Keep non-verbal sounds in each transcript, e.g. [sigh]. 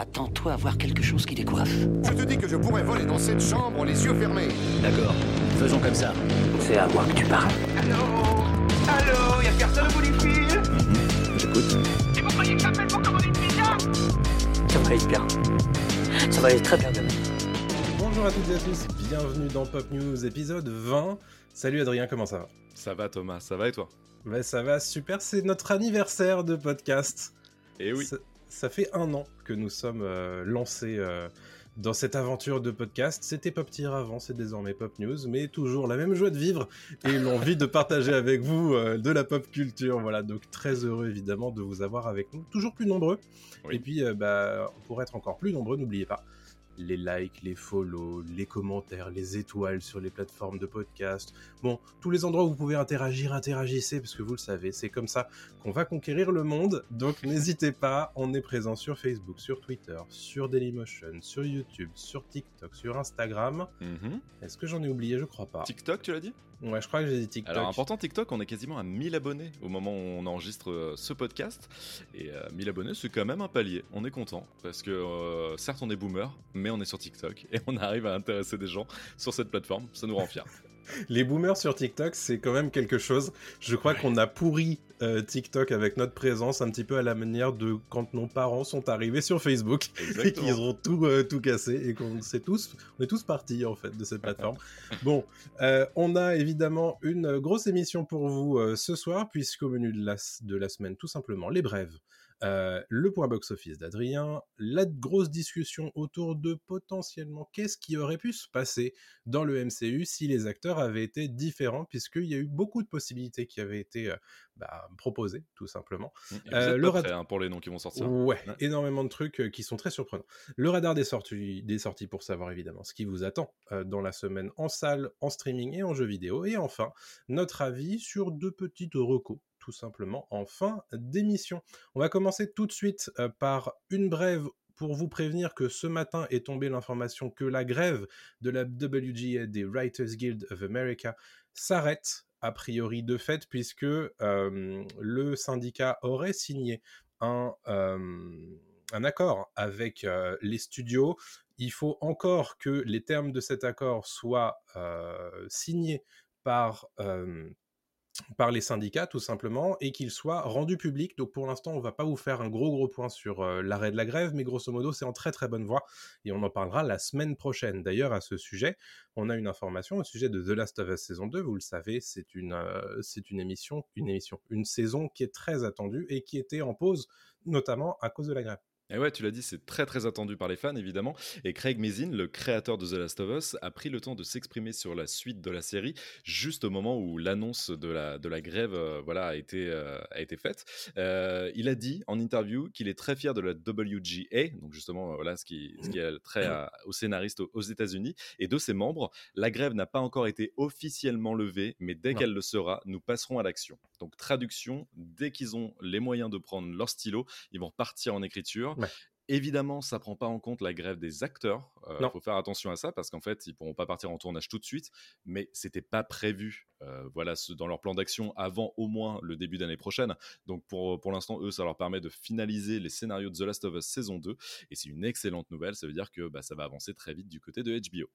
Attends-toi à voir quelque chose qui décoiffe. Je te dis que je pourrais voler dans cette chambre les yeux fermés. D'accord, faisons comme ça. C'est à moi que tu parles. Allô Allô Y'a personne au bout du fil J'écoute. Et vous croyez que j'appelle pour commander une pizza Ça va aller bien. Ça va aller très bien demain. Bonjour à toutes et à tous, bienvenue dans Pop News épisode 20. Salut Adrien, comment ça va? Ça va Thomas, ça va et toi? Ouais, ça va super, c'est notre anniversaire de podcast. Eh oui. Ça, fait un an que nous sommes euh, lancés euh, dans cette aventure de podcast. C'était Pop Tier avant, c'est désormais Pop News, mais toujours la même joie de vivre et l'envie de partager avec vous euh, de la pop culture. Voilà, donc très heureux évidemment de vous avoir avec nous, toujours plus nombreux. Oui. Et puis, bah, pour être encore plus nombreux, n'oubliez pas les likes, les follow, les commentaires, les étoiles sur les plateformes de podcast. Bon, tous les endroits où vous pouvez interagir, interagissez, parce que vous le savez, c'est comme ça qu'on va conquérir le monde. Donc n'hésitez pas, on est présent sur Facebook, sur Twitter, sur Dailymotion, sur YouTube, sur TikTok, sur Instagram. Mhm. Est-ce que j'en ai oublié? Je crois pas. TikTok, tu l'as dit? Ouais, je crois que j'ai dit TikTok. Alors important TikTok, on est quasiment à 1000 abonnés au moment où on enregistre euh, ce podcast. Et euh, 1000 abonnés, c'est quand même un palier. On est content parce que euh, certes on est boomer, mais on est sur TikTok [laughs] et on arrive à intéresser des gens sur cette plateforme. Ça nous rend fiers. [laughs] Les boomers sur TikTok, c'est quand même quelque chose. Je crois qu'on a pourri euh, TikTok avec notre présence un petit peu à la manière de quand nos parents sont arrivés sur Facebook [laughs] et qu'ils ont tout, euh, tout cassé et qu'on sait tous, on est tous partis en fait de cette plateforme. [laughs] bon, euh, on a évidemment une grosse émission pour vous ce soir puisqu'au menu de la, de la semaine, tout simplement, les brèves. Euh, le point box-office d'Adrien, la grosse discussion autour de potentiellement qu'est-ce qui aurait pu se passer dans le MCU si les acteurs avaient été différents, puisqu'il y a eu beaucoup de possibilités qui avaient été euh, bah, proposées, tout simplement. Vous Euh, le prêts, hein, pour les noms qui vont sortir. Ouais, Ouais. énormément de trucs qui sont très surprenants. Le radar des sorties, des sorties pour savoir évidemment ce qui vous attend dans la semaine en salle, en streaming et en jeu vidéo. Et enfin, notre avis sur deux petites recos tout simplement en fin d'émission. On va commencer tout de suite euh, par une brève pour vous prévenir que ce matin est tombée l'information que la grève de la WGA des Writers Guild of America s'arrête a priori de fait puisque euh, le syndicat aurait signé un, euh, accord avec les studios. Il faut encore que les termes de cet accord soient signés par, par les syndicats, tout simplement, et qu'ils soient rendus publics. Donc pour l'instant, on va pas vous faire un gros gros point sur euh, l'arrêt de la grève, mais grosso modo, c'est en très très bonne voie, et on en parlera la semaine prochaine. D'ailleurs, à ce sujet, on a une information au sujet de The Last of Us saison 2. Vous le savez, c'est euh, c'est une émission, une émission, une saison qui est très attendue et qui était en pause, notamment à cause de la grève. Et ouais, tu l'as dit, c'est très très attendu par les fans évidemment. Et Craig Mazin, le créateur de The Last of Us, a pris le temps de s'exprimer sur la suite de la série, juste au moment où l'annonce de la, de la grève euh, voilà, a, été, euh, a été faite. Euh, il a dit en interview qu'il est très fier de la WGA, donc justement voilà, ce qui, ce qui est trait à- aux scénaristes aux, aux États-Unis, et de ses membres. La grève n'a pas encore été officiellement levée, mais dès qu'elle le sera, nous passerons à l'action. Donc traduction, dès qu'ils ont les moyens de prendre leur stylo, ils vont partir en écriture. Ouais. Évidemment, ça prend pas en compte la grève des acteurs. Il Non. faut faire attention à ça parce qu'en fait, ils pourront pas partir en tournage tout de suite, mais c'était pas prévu. euh, voilà, ce- dans leur plan d'action avant au moins le début d'année prochaine. Donc pour, pour l'instant, eux, ça leur permet de finaliser les scénarios de The Last of Us saison 2 et c'est une excellente nouvelle. Ça veut dire que bah, ça va avancer très vite du côté de HBO.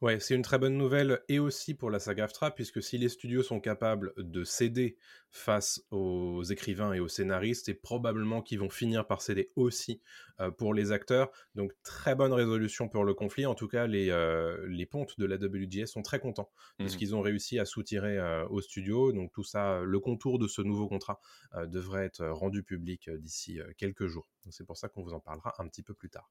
Ouais, c'est une très bonne nouvelle et aussi pour la saga AFTRA, puisque si les studios sont capables de céder face aux écrivains et aux scénaristes, c'est probablement qu'ils vont finir par céder aussi euh, pour les acteurs. Donc très bonne résolution pour le conflit. En tout cas, les, euh, les pontes de la WGS sont très contents de ce Mhm. qu'ils ont réussi à soutirer euh, aux studios. Donc tout ça, euh, le contour de ce nouveau contrat devrait être rendu public d'ici quelques jours. C'est pour ça qu'on vous en parlera un petit peu plus tard.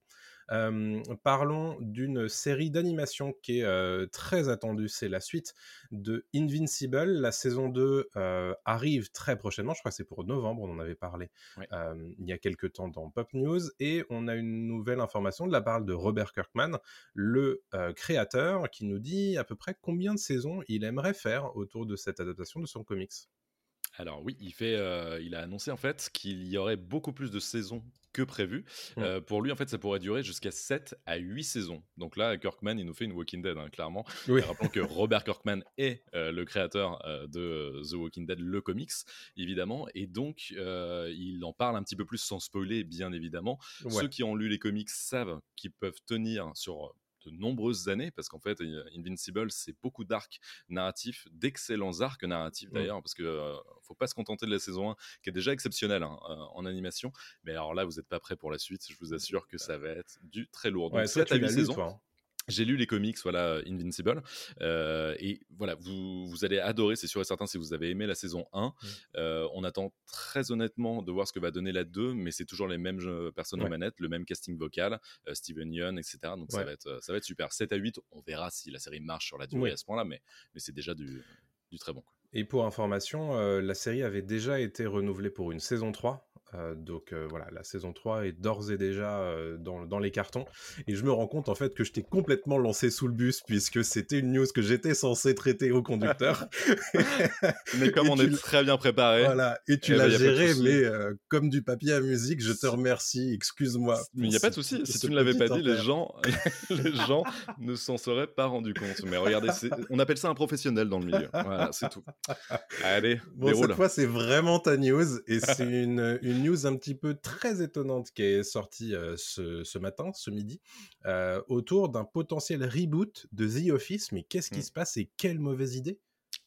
Parlons d'une série d'animation qui est très attendue. C'est la suite de Invincible. La saison 2 euh, arrive très prochainement. Je crois que c'est pour novembre. On en avait parlé euh, il y a quelques temps dans Pop News. Et on a une nouvelle information de la part de Robert Kirkman, le euh, créateur, qui nous dit à peu près combien de saisons il aimerait faire autour de cette adaptation de son comics. Alors oui, il, fait, euh, il a annoncé en fait qu'il y aurait beaucoup plus de saisons que prévu. Mm. Euh, pour lui, en fait, ça pourrait durer jusqu'à 7 à 8 saisons. Donc là, Kirkman, il nous fait une Walking Dead, hein, clairement. Oui. Rappelons que [laughs] Robert Kirkman est euh, le créateur euh, de The Walking Dead, le comics, évidemment. Et donc, il en parle un petit peu plus sans spoiler, bien évidemment. Ouais. Ceux qui ont lu les comics savent qu'ils peuvent tenir sur de nombreuses années, parce qu'en fait, Invincible, c'est beaucoup d'arcs narratifs, d'excellents arcs narratifs Mm. d'ailleurs, parce que euh, faut pas se contenter de la saison 1, qui est déjà exceptionnelle hein, euh, en animation, mais alors là, vous n'êtes pas prêt pour la suite, je vous assure que ça va être du très lourd. Donc, Ouais, toi, 7 à tu 8 l'as lu, saisons. toi. hein. J'ai lu les comics, voilà, Invincible. euh, et voilà, vous, vous allez adorer, c'est sûr et certain, si vous avez aimé la saison 1. Mm. Euh, on attend très honnêtement de voir ce que va donner la 2, mais c'est toujours les mêmes personnes aux Ouais. manettes, le même casting vocal, euh, Steven Yeun, etc. Donc ça, va être, ça va être super. 7 à 8, on verra si la série marche sur la durée à ce point-là, mais, mais c'est déjà du, du très bon. quoi. Et pour information, la série avait déjà été renouvelée pour une saison 3. Euh, donc euh, voilà, la saison 3 est d'ores et déjà euh, dans, dans les cartons. Et je me rends compte en fait que je t'ai complètement lancé sous le bus puisque c'était une news que j'étais censé traiter au conducteur. [laughs] Mais comme Et on tu est très bien préparé, Voilà, et tu Eh ben, l'as géré, mais comme du papier à musique, je te remercie, excuse-moi. Mais il n'y a pas de souci. Si tu ne l'avais pas dit, les gens, [laughs] les gens ne s'en seraient pas rendus compte. Mais regardez, on appelle ça un professionnel dans le milieu. Voilà, c'est tout. Allez, Bon, déroule. cette fois, c'est vraiment ta news, et [laughs] c'est une, une news un petit peu très étonnante qui est sortie euh, ce, ce matin, ce midi, euh, autour d'un potentiel reboot de The Office. Mais qu'est-ce qui Mm. se passe et quelle mauvaise idée?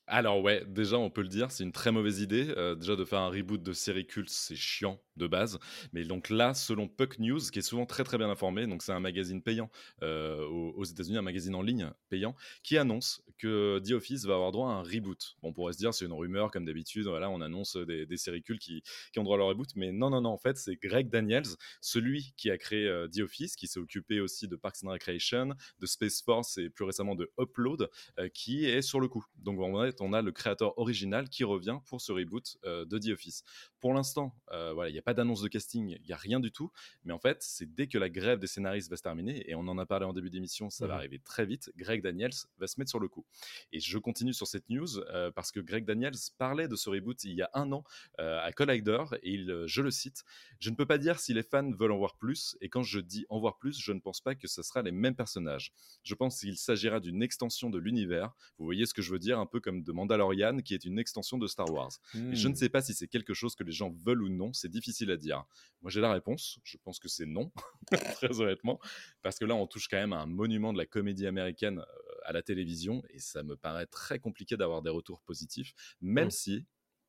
Alors ouais, déjà on peut le dire, c'est une très mauvaise idée. Euh, déjà de faire un reboot de série culte, c'est chiant de base. Mais donc là, selon Puck News, qui est souvent très très bien informé, donc c'est un magazine payant euh, aux, États-Unis, un magazine en ligne payant, qui annonce que The Office va avoir droit à un reboot. Bon, on pourrait se dire c'est une rumeur comme d'habitude. Voilà, on annonce des, des séries cultes qui, qui ont droit à leur reboot, mais non non non, en fait c'est Greg Daniels, celui qui a créé euh, The Office, qui s'est occupé aussi de Parks and Recreation, de Space Force et plus récemment de Upload, euh, qui est sur le coup. Donc en fait, on a le créateur original qui revient pour ce reboot euh, de The Office. Pour l'instant, euh, voilà, il n'y a pas d'annonce de casting, il n'y a rien du tout. Mais en fait, c'est dès que la grève des scénaristes va se terminer, et on en a parlé en début d'émission, ça va Mhm. arriver très vite, Greg Daniels va se mettre sur le coup. Et je continue sur cette news euh, parce que Greg Daniels parlait de ce reboot il y a un an à Collider, et il, je le cite, je ne peux pas dire si les fans veulent en voir plus, et quand je dis en voir plus, je ne pense pas que ce sera les mêmes personnages. Je pense qu'il s'agira d'une extension de l'univers. Vous voyez ce que je veux dire, un peu comme de Mandalorian, qui est une extension de Star Wars. Et je ne Hmm. sais pas si c'est quelque chose que les gens veulent ou non, c'est difficile à dire. Moi j'ai la réponse, je pense que c'est non, [laughs] très honnêtement, parce que là on touche quand même à un monument de la comédie américaine euh, à la télévision, et ça me paraît très compliqué d'avoir des retours positifs, même Mm. si,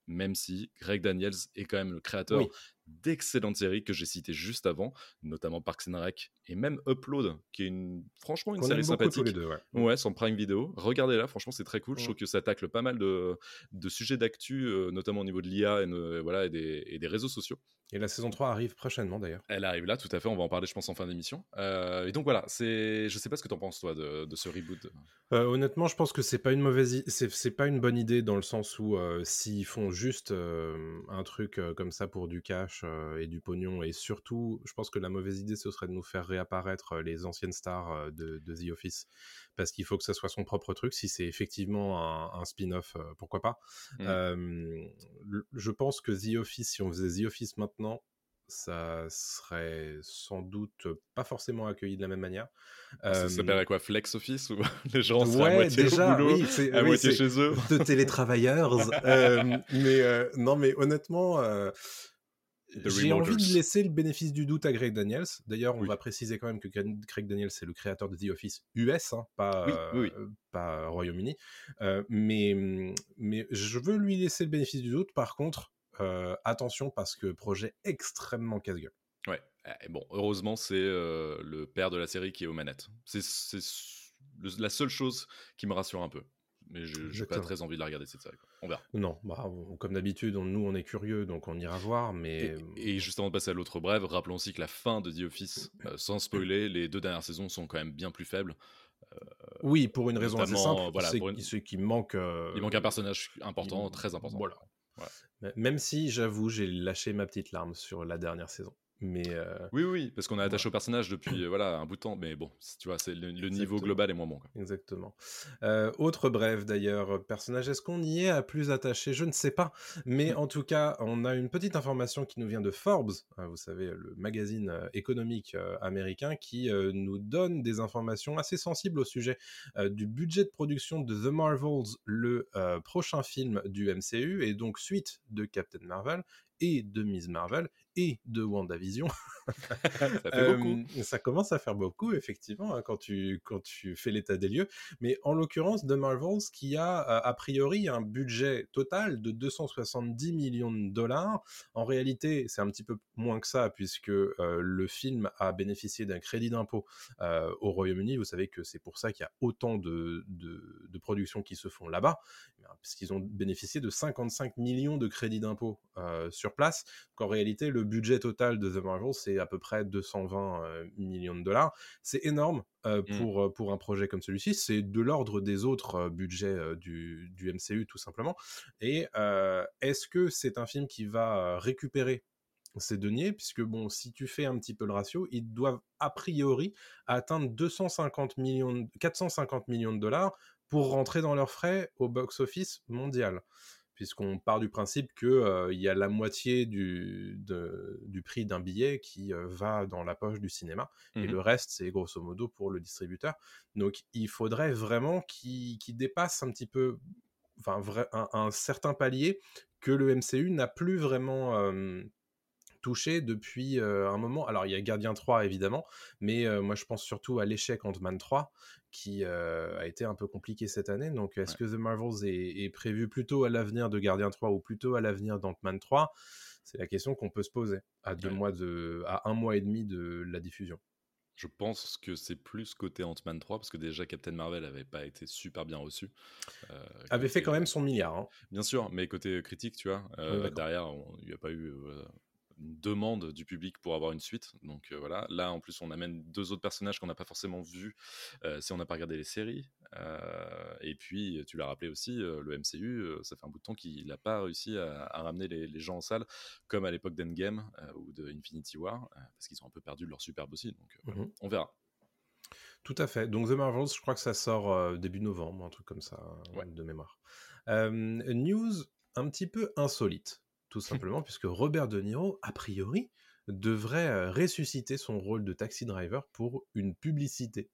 même si Greg Daniels est quand même le créateur Oui. D'excellentes séries que j'ai citées juste avant, notamment Parks and Rec, et même Upload, qui est une, franchement une série sympathique. les deux, ouais. Ouais, sur Prime Video. Regardez-la, franchement, c'est très cool. Je Mm. trouve que ça tacle pas mal de, de sujets d'actu, euh, notamment au niveau de l'IA et, voilà, et, des, et des réseaux sociaux. Et la saison 3 arrive prochainement d'ailleurs. Elle arrive là, tout à fait. On va en parler, je pense, en fin d'émission. Euh, et donc voilà, c'est, je sais pas ce que t'en penses, toi, de, de ce reboot. Euh, honnêtement, je pense que c'est pas une mauvaise, c'est pas une bonne idée dans le sens où euh, s'ils font juste un truc comme ça pour du cash et du pognon, et surtout, je pense que la mauvaise idée ce serait de nous faire réapparaître les anciennes stars de, de The Office, parce qu'il faut que ça soit son propre truc. Si c'est effectivement un, un spin-off, euh, pourquoi pas. Mm. Euh, le- je pense que The Office, si on faisait The Office maintenant, ça serait sans doute pas forcément accueilli de la même manière. Ah, Ça Euh, s'appellerait quoi Flex Office Ou [laughs] les gens seraient à Ouais, moitié déjà, au boulot, oui, à oui, moitié chez eux de télétravailleurs. [laughs] euh, mais euh, non, mais honnêtement, euh, j'ai envie de laisser le bénéfice du doute à Greg Daniels. D'ailleurs, on Oui. va préciser quand même que Greg Daniels c'est le créateur de The Office US, hein, pas Oui, oui, oui. euh, pas Royaume-Uni. Euh, mais mais je veux lui laisser le bénéfice du doute. Par contre, euh, attention parce que projet extrêmement casse-gueule. Ouais. Et bon, heureusement, c'est euh, le père de la série qui est aux manettes. C'est, la seule chose qui me rassure un peu. Mais je n'ai pas très envie de la regarder cette série. quoi. On verra. Non, bah, comme d'habitude, nous on est curieux, donc on ira voir. Mais Et, et juste avant de passer à l'autre brève, rappelons aussi que la fin de The Office, euh, sans spoiler, [coughs] les deux dernières saisons sont quand même bien plus faibles. Oui, pour une raison assez simple, voilà, c'est une- qu'il manque. euh, Il manque un personnage important, il- très important. Voilà. Même si, j'avoue, j'ai lâché ma petite larme sur la dernière saison. Mais euh, Oui, oui, parce qu'on est attaché au personnage depuis euh, voilà un bout de temps, mais bon, tu vois, c'est le, le niveau global est moins bon. quoi. Exactement. Euh, autre bref d'ailleurs, personnage, est-ce qu'on y est à plus attaché? Je ne sais pas. Mais [laughs] en tout cas, on a une petite information qui nous vient de Forbes, hein, vous savez, le magazine économique euh, américain, qui nous donne des informations assez sensibles au sujet du budget de production de The Marvels, le prochain film du MCU, et donc suite de Captain Marvel et de Ms. Marvel et de WandaVision. [laughs] Ça fait Euh, beaucoup. ça commence à faire beaucoup, effectivement, hein, quand, tu, quand tu fais l'état des lieux. Mais en l'occurrence, The Marvels, qui a euh, a priori un budget total de 270 millions de dollars. En réalité, c'est un petit peu moins que ça, puisque euh, le film a bénéficié d'un crédit d'impôt euh, au Royaume-Uni. Vous savez que c'est pour ça qu'il y a autant de, de, de productions qui se font là-bas, puisqu'ils ont bénéficié de 55 millions de crédits d'impôt euh, sur place. qu'en réalité, le budget total de The Marvels, c'est à peu près 220 euh, millions de dollars. C'est énorme euh, Mm. pour, euh, pour un projet comme celui-ci. C'est de l'ordre des autres budgets du, du MCU, tout simplement. Et est-ce que c'est un film qui va récupérer ces deniers, puisque bon, si tu fais un petit peu le ratio, ils doivent a priori atteindre 250 millions, de- 450 millions de dollars pour rentrer dans leurs frais au box-office mondial. Puisqu'on part du principe qu'il y a la moitié du, de- du prix d'un billet qui euh, va dans la poche du cinéma, et Mhm. le reste, c'est grosso modo pour le distributeur. Donc il faudrait vraiment qu'il dépasse un petit peu, enfin vrai- un, un certain palier que le MCU n'a plus vraiment euh, touché depuis euh, un moment. Alors il y a Gardien 3 évidemment, mais euh, moi je pense surtout à l'échec Ant-Man 3 qui euh, a été un peu compliqué cette année. Donc est-ce que The Marvels est, est prévu plutôt à l'avenir de Gardien 3 ou plutôt à l'avenir d'Ant-Man 3 C'est la question qu'on peut se poser à deux Ouais. mois de, à un mois et demi de la diffusion. Je pense que c'est plus côté Ant-Man 3, parce que déjà Captain Marvel avait pas été super bien reçu. Euh, Avait fait quand même son milliard. hein. Bien sûr, mais côté critique, tu vois, euh, Oui, derrière, il n'y a pas eu euh, une demande du public pour avoir une suite. Donc euh, voilà, là en plus, on amène deux autres personnages qu'on n'a pas forcément vus euh, si on n'a pas regardé les séries. Euh, et puis, tu l'as rappelé aussi, le MCU, ça fait un bout de temps qu'il n'a pas réussi à, à ramener les, les gens en salle, comme à l'époque d'Endgame ou de Infinity War, parce qu'ils ont un peu perdu leur superbe aussi. Donc voilà, Mhm. on verra. Tout à fait. Donc The Marvels, je crois que ça sort début novembre, un truc comme ça, Ouais. de mémoire. News un petit peu insolite, tout simplement, puisque Robert De Niro, a priori, devrait euh, ressusciter son rôle de taxi driver pour une publicité.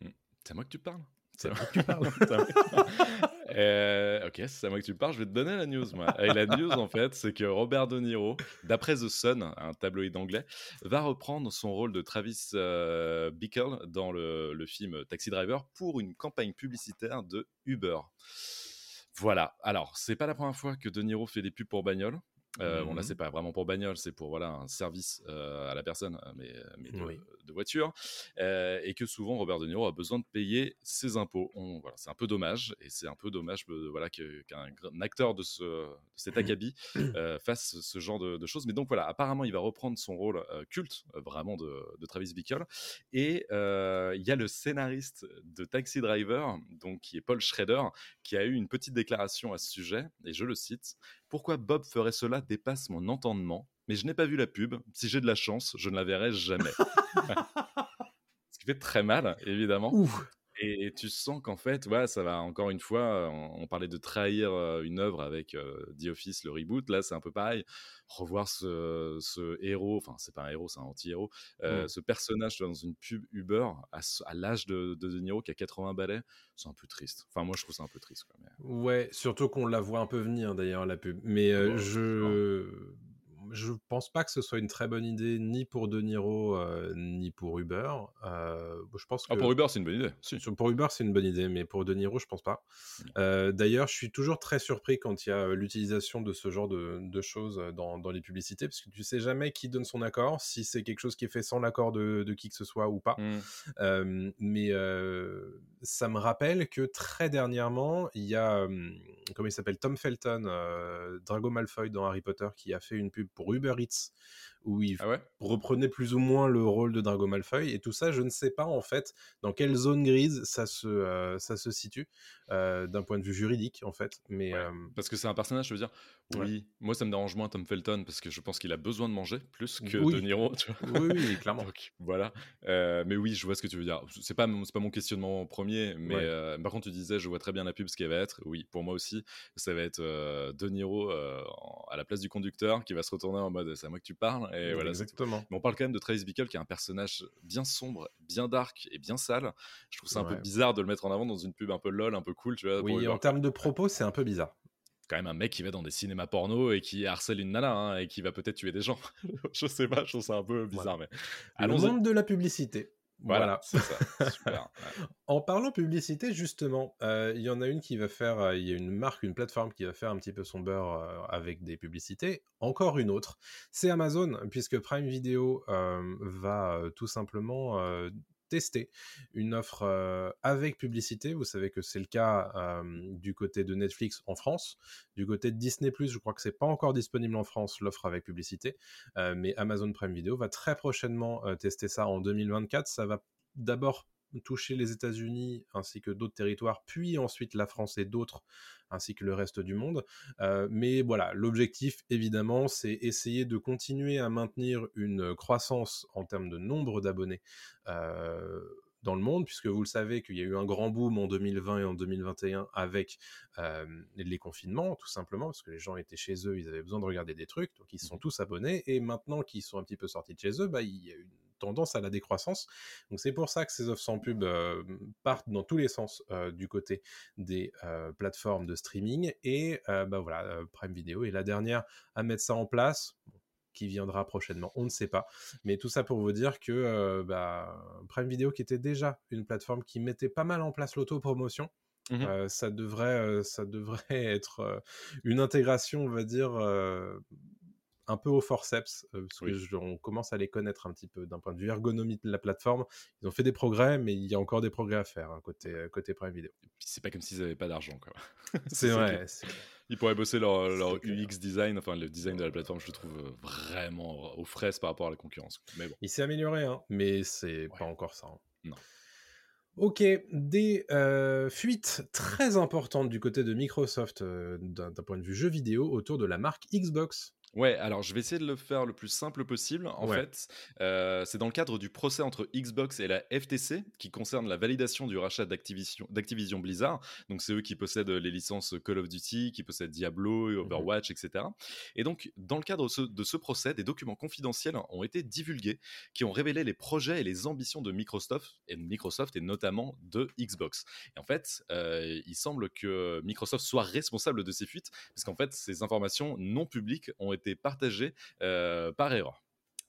C'est à moi que tu parles C'est à moi que tu parles. [laughs] Euh, ok, c'est à moi que tu parles. Je vais te donner la news, moi. Et la news, en fait, c'est que Robert De Niro, d'après The Sun, un tabloïd anglais, va reprendre son rôle de Travis euh, Bickle dans le, le film Taxi Driver pour une campagne publicitaire de Uber. Voilà. Alors, c'est pas la première fois que De Niro fait des pubs pour bagnole. Euh, Bon, là, Mhm. c'est pas vraiment pour bagnole, c'est pour voilà un service euh, à la personne, euh, mais, mais de, Oui. de voiture, Euh, et que souvent Robert De Niro a besoin de payer ses impôts. On- voilà, c'est un peu dommage, et c'est un peu dommage voilà qu'un acteur de, ce, de cet acabit [coughs] euh, fasse ce genre de, de choses. Mais donc voilà, apparemment, il va reprendre son rôle culte, vraiment de, Travis Bickle, et il y a le scénariste de Taxi Driver, donc qui est Paul Schrader, qui a eu une petite déclaration à ce sujet, et je le cite. Pourquoi Bob ferait cela dépasse mon entendement, mais je n'ai pas vu la pub. Si j'ai de la chance, je ne la verrai jamais. [laughs] Ce qui fait très mal, évidemment. Ouh. Et, et tu sens qu'en fait, ouais, ça va encore une fois, on, on parlait de trahir euh, une œuvre avec euh, The Office, le reboot, là c'est un peu pareil. Revoir ce, ce héros, enfin c'est pas un héros, c'est un anti-héros, euh, Mm. ce personnage dans une pub Uber à, l'âge de, de De Niro qui a 80 balais, c'est un peu triste. Enfin moi je trouve ça un peu triste. Quoi, mais- Ouais, surtout qu'on la voit un peu venir d'ailleurs, la pub. Mais euh, Ouais, je je pense pas que ce soit une très bonne idée ni pour De Niro euh, ni pour Uber. Euh, je pense que Ah, pour Uber c'est une bonne idée. Si. Pour Uber, c'est une bonne idée, mais pour De Niro, je pense pas. Euh, D'ailleurs, je suis toujours très surpris quand il y a l'utilisation de ce genre de, de choses dans, dans les publicités, parce que tu sais jamais qui donne son accord, si c'est quelque chose qui est fait sans l'accord de, de qui que ce soit ou pas. Mm. Mais ça me rappelle que très dernièrement, il y a, comment il s'appelle, Tom Felton, Drago Malfoy dans Harry Potter, qui a fait une pub pour Uber Eats, où il Ah ouais? reprenait plus ou moins le rôle de Drago Malfoy. Et tout ça, je ne sais pas en fait dans quelle zone grise ça se, euh, ça se situe euh, d'un point de vue juridique en fait. Mais Ouais. euh, Parce que c'est un personnage, je veux dire, Ouais. oui, moi ça me dérange moins Tom Felton parce que je pense qu'il a besoin de manger plus que Oui. De Niro, tu vois? oui, oui, clairement. Donc voilà. Mais oui, je vois ce que tu veux dire. C'est pas, mon- pas mon questionnement premier, mais par contre, tu disais, je vois très bien la pub ce qu'elle va être. Oui, pour moi aussi, ça va être De Niro à la place du conducteur qui va se retourner en mode c'est à moi que tu parles. Et voilà. Exactement. Mais on parle quand même de Travis Bickle qui est un personnage bien sombre, bien dark et bien sale. Je trouve ça un peu bizarre de le mettre en avant dans une pub un peu lol, un peu cool, tu vois. pour Oui, en termes de propos, c'est un peu bizarre. quand même un mec qui va dans des cinémas porno et qui harcèle une nana hein, et qui va peut-être tuer des gens. [laughs] je sais pas, je trouve ça un peu bizarre, mais Le monde de la publicité. Voilà, Voilà. c'est ça. Super. [laughs] ouais. En parlant publicité, justement, euh, il y en a une qui va faire, euh, il y a une marque, une plateforme qui va faire un petit peu son beurre euh, avec des publicités. Encore une autre, c'est Amazon, puisque Prime Video va tout simplement tester une offre avec publicité. Vous savez que c'est le cas du côté de Netflix en France, du côté de Disney+, je crois que c'est pas encore disponible en France l'offre avec publicité, mais Amazon Prime Video va très prochainement tester ça en 2024. Ça va d'abord toucher les États-Unis ainsi que d'autres territoires, puis ensuite la France et d'autres, ainsi que le reste du monde. Euh, mais voilà, l'objectif, évidemment, c'est essayer de continuer à maintenir une croissance en termes de nombre d'abonnés euh, dans le monde, puisque vous le savez qu'il y a eu un grand boom en 2020 et en 2021 avec euh, les confinements, tout simplement, parce que les gens étaient chez eux, ils avaient besoin de regarder des trucs, donc ils se sont tous abonnés, et maintenant qu'ils sont un petit peu sortis de chez eux, bah, il y a une tendance à la décroissance. Donc c'est pour ça que ces offres sans pub euh, partent dans tous les sens euh, du côté des euh, plateformes de streaming, et bah voilà, Prime Video est la dernière à mettre ça en place. Qui viendra prochainement, on ne sait pas. Mais tout ça pour vous dire que euh, bah, Prime Video, qui était déjà une plateforme qui mettait pas mal en place l'autopromotion, Mhm. euh, ça devrait, euh, ça devrait [laughs] être une intégration, on va dire, un peu au forceps, parce Oui. que je- on commence à les connaître un petit peu d'un point de vue ergonomie de la plateforme. Ils ont fait des progrès, mais il y a encore des progrès à faire hein, côté, côté Prime Video. C'est pas comme s'ils avaient pas d'argent, quoi. [laughs] C'est vrai. Ils pourraient bosser leur. UX design, enfin le design de la plateforme, je le trouve vraiment aux fraises par rapport à la concurrence. Mais bon, Il s'est amélioré, hein, mais c'est Ouais. pas encore ça. hein. Non. Ok, des euh, fuites très importantes du côté de Microsoft euh, d'un point de vue jeu vidéo autour de la marque Xbox. Ouais, alors je vais essayer de le faire le plus simple possible. En Ouais. fait, euh, c'est dans le cadre du procès entre Xbox et la FTC qui concerne la validation du rachat d'Activision d'Activision Blizzard. Donc c'est eux qui possèdent les licences Call of Duty, qui possèdent Diablo, et Overwatch, etc. Et donc dans le cadre de ce, de ce procès, des documents confidentiels ont été divulgués qui ont révélé les projets et les ambitions de Microsoft et de Microsoft et notamment de Xbox. Et en fait, euh, il semble que Microsoft soit responsable de ces fuites parce qu'en fait, ces informations non publiques ont été partagées euh, par erreur.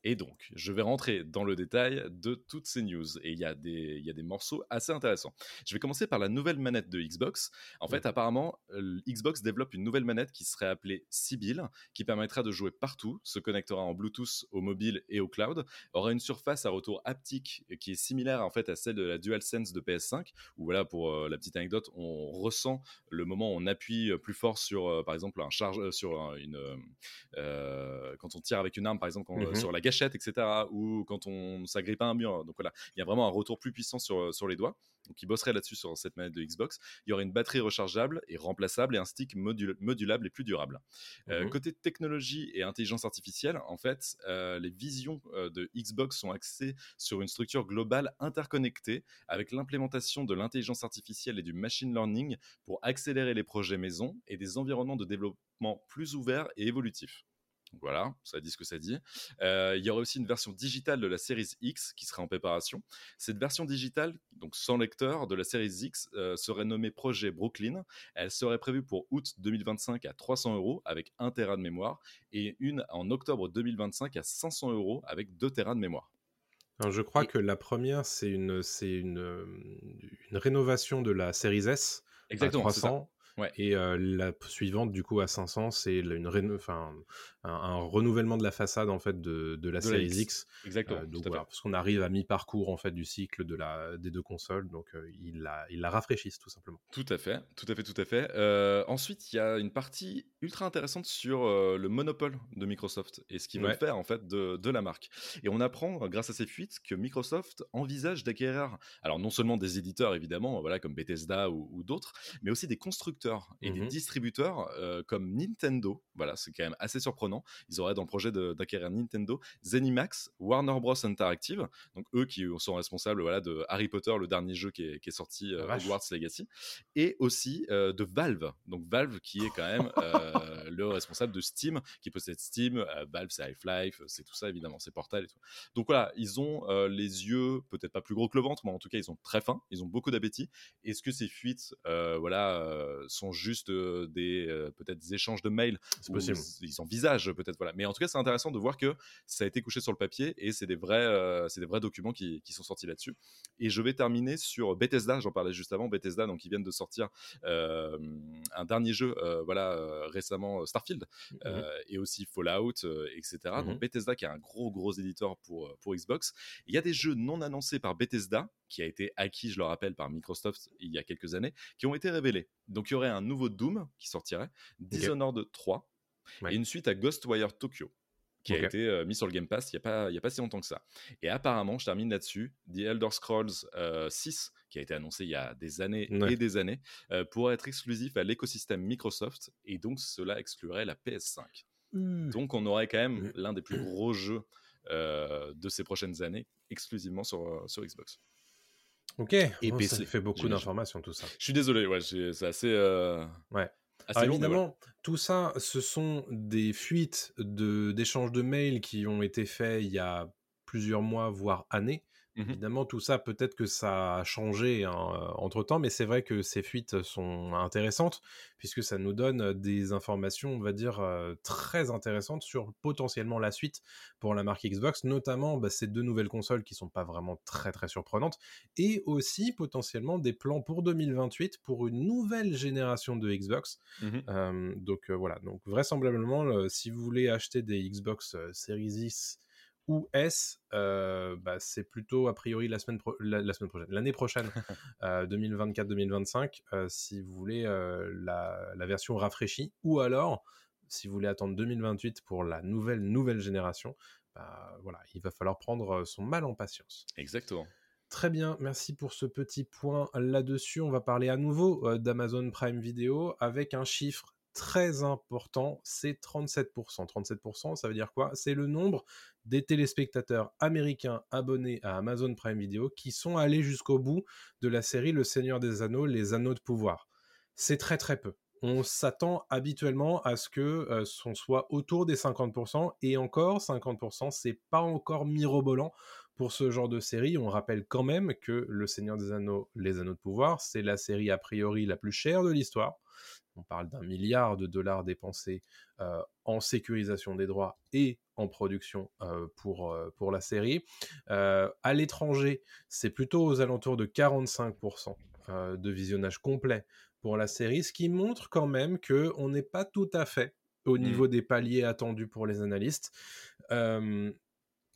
Et donc, je vais rentrer dans le détail de toutes ces news. Et il y, a des- il y a des morceaux assez intéressants. Je vais commencer par la nouvelle manette de Xbox. En fait, apparemment, Xbox développe une nouvelle manette qui serait appelée Sibyl, qui permettra de jouer partout, se connectera en Bluetooth au mobile et au cloud, aura une surface à retour haptique qui est similaire en fait à celle de la DualSense de PS5, où voilà, pour euh, la petite anecdote, on ressent le moment où on appuie euh, plus fort sur, euh, par exemple, un charge, sur un- une, euh, quand on tire avec une arme, par exemple, quand- Mhm. sur la gâchette, etc., ou quand on s'agrippe à un mur. Donc voilà, il y a vraiment un retour plus puissant sur, sur les doigts. Donc il bosserait là-dessus sur cette manette de Xbox. Il y aurait une batterie rechargeable et remplaçable et un stick modul- modulable et plus durable. Euh, Mhm. côté technologie et intelligence artificielle, en fait, euh, les visions euh, de Xbox sont axées sur une structure globale interconnectée avec l'implémentation de l'intelligence artificielle et du machine learning pour accélérer les projets maison et des environnements de développement plus ouverts et évolutifs. Donc Voilà, ça dit ce que ça dit. Euh, il y aurait aussi une version digitale de la Series X qui serait en préparation. Cette version digitale, donc sans lecteur, de la Series X euh, serait nommée projet Brooklyn. Elle serait prévue pour août 2025 à 300 euros avec 1 Tera de mémoire et une en octobre 2025 à 500 euros avec 2 Tera de mémoire. Alors, je crois Et- que la première, c'est une, c'est une, euh, une rénovation de la Series S à Exactement, ça. 300. Ouais. Et euh, la suivante, du coup, à 500, c'est une réno- enfin, un, renouvellement de la façade en fait de, de la De série X. Exactement. Euh, donc voilà, parce qu'on arrive à mi-parcours en fait du cycle de la, des deux consoles, donc euh, ils la, ils la rafraîchissent tout simplement. Tout à fait, tout à fait, tout à fait. Euh, ensuite, il y a une partie ultra intéressante sur le monopole de Microsoft et ce qu'ils veulent Ouais. faire en fait de, de la marque. Et on apprend, grâce à ces fuites, que Microsoft envisage d'acquérir, alors non seulement des éditeurs évidemment, voilà comme Bethesda ou, ou d'autres, mais aussi des constructeurs et des Mhm. distributeurs euh, comme Nintendo. Voilà, c'est quand même assez surprenant. Ils auraient dans le projet d'acquérir Nintendo, Zenimax, Warner Bros Interactive, donc eux qui sont responsables voilà de Harry Potter, le dernier jeu qui est, qui est sorti, euh. Hogwarts Legacy, et aussi euh, de Valve. Donc Valve qui est quand même euh, [laughs] le responsable de Steam, qui possède Steam. euh, Valve c'est Half-Life, c'est tout ça évidemment, c'est Portal et tout. Donc voilà, ils ont les yeux peut-être pas plus gros que le ventre, mais en tout cas ils sont très fins, ils ont beaucoup d'appétit. Est-ce que ces fuites, voilà, sont juste des peut-être des échanges de mails C'est possible. Ils, ils peut-être voilà. Mais en tout cas, c'est intéressant de voir que ça a été couché sur le papier et c'est des vrais, euh, c'est des vrais documents qui, qui sont sortis là-dessus. Et je vais terminer sur Bethesda. J'en parlais juste avant. Bethesda, donc ils viennent de sortir euh, un dernier jeu, euh, voilà, récemment Starfield euh, et aussi Fallout, etc. Mhm. Donc Bethesda qui est un gros gros éditeur pour pour Xbox. Il y a des jeux non annoncés par Bethesda qui a été acquis, je le rappelle, par Microsoft il y a quelques années, qui ont été révélés. Donc il y aurait un nouveau Doom qui sortirait, Dishonored 3 Ouais. et une suite à Ghostwire Tokyo qui a été euh, mis sur le Game Pass il n'y a, a pas si longtemps que ça. Et apparemment, je termine là-dessus, The Elder Scrolls euh, 6, qui a été annoncé il y a des années Ouais. et des années, euh, pourrait être exclusif à l'écosystème Microsoft, et donc cela exclurait la PS5. Donc on aurait quand même Mm. l'un des plus gros jeux euh, de ces prochaines années, exclusivement sur, euh, sur Xbox. Ok, Et Oh, PC, ça fait beaucoup d'informations tout ça. Je suis désolé, ouais, c'est assez... euh, Ouais. Long, évidemment, tout ça, ce sont des fuites de- d'échanges de mails qui ont été faits il y a plusieurs mois, voire années. Mhm. Évidemment, tout ça, peut-être que ça a changé entre temps, mais c'est vrai que ces fuites sont intéressantes, puisque ça nous donne des informations, on va dire, très intéressantes sur potentiellement la suite pour la marque Xbox, notamment bah, ces deux nouvelles consoles qui sont pas vraiment très très surprenantes, et aussi potentiellement des plans pour 2028 pour une nouvelle génération de Xbox. Euh, donc euh, voilà, donc vraisemblablement, euh, si vous voulez acheter des Xbox Series X ou S, euh, bah, c'est plutôt a priori la semaine, pro- la, la semaine prochaine, l'année prochaine, [laughs] euh, 2024-2025, euh, si vous voulez euh, la, la version rafraîchie, ou alors si vous voulez attendre 2028 pour la nouvelle nouvelle génération, bah, voilà, il va falloir prendre euh, son mal en patience. Exactement. Très bien, merci pour ce petit point là-dessus. On va parler à nouveau euh, d'Amazon Prime Video avec un chiffre très important, c'est 37%. 37%, ça veut dire quoi? C'est le nombre des téléspectateurs américains abonnés à Amazon Prime Video qui sont allés jusqu'au bout de la série Le Seigneur des Anneaux, les Anneaux de pouvoir. C'est très très peu. On s'attend habituellement à ce que euh, soit autour des 50% et encore 50%, c'est pas encore mirobolant pour ce genre de série. On rappelle quand même que Le Seigneur des Anneaux, les Anneaux de pouvoir, c'est la série a priori la plus chère de l'histoire. On parle d'un milliard de dollars dépensés euh, en sécurisation des droits et en production euh, pour, euh, pour la série. À l'étranger, c'est plutôt aux alentours de 45% euh, de visionnage complet pour la série, ce qui montre quand même que on n'est pas tout à fait au Mm. niveau des paliers attendus pour les analystes.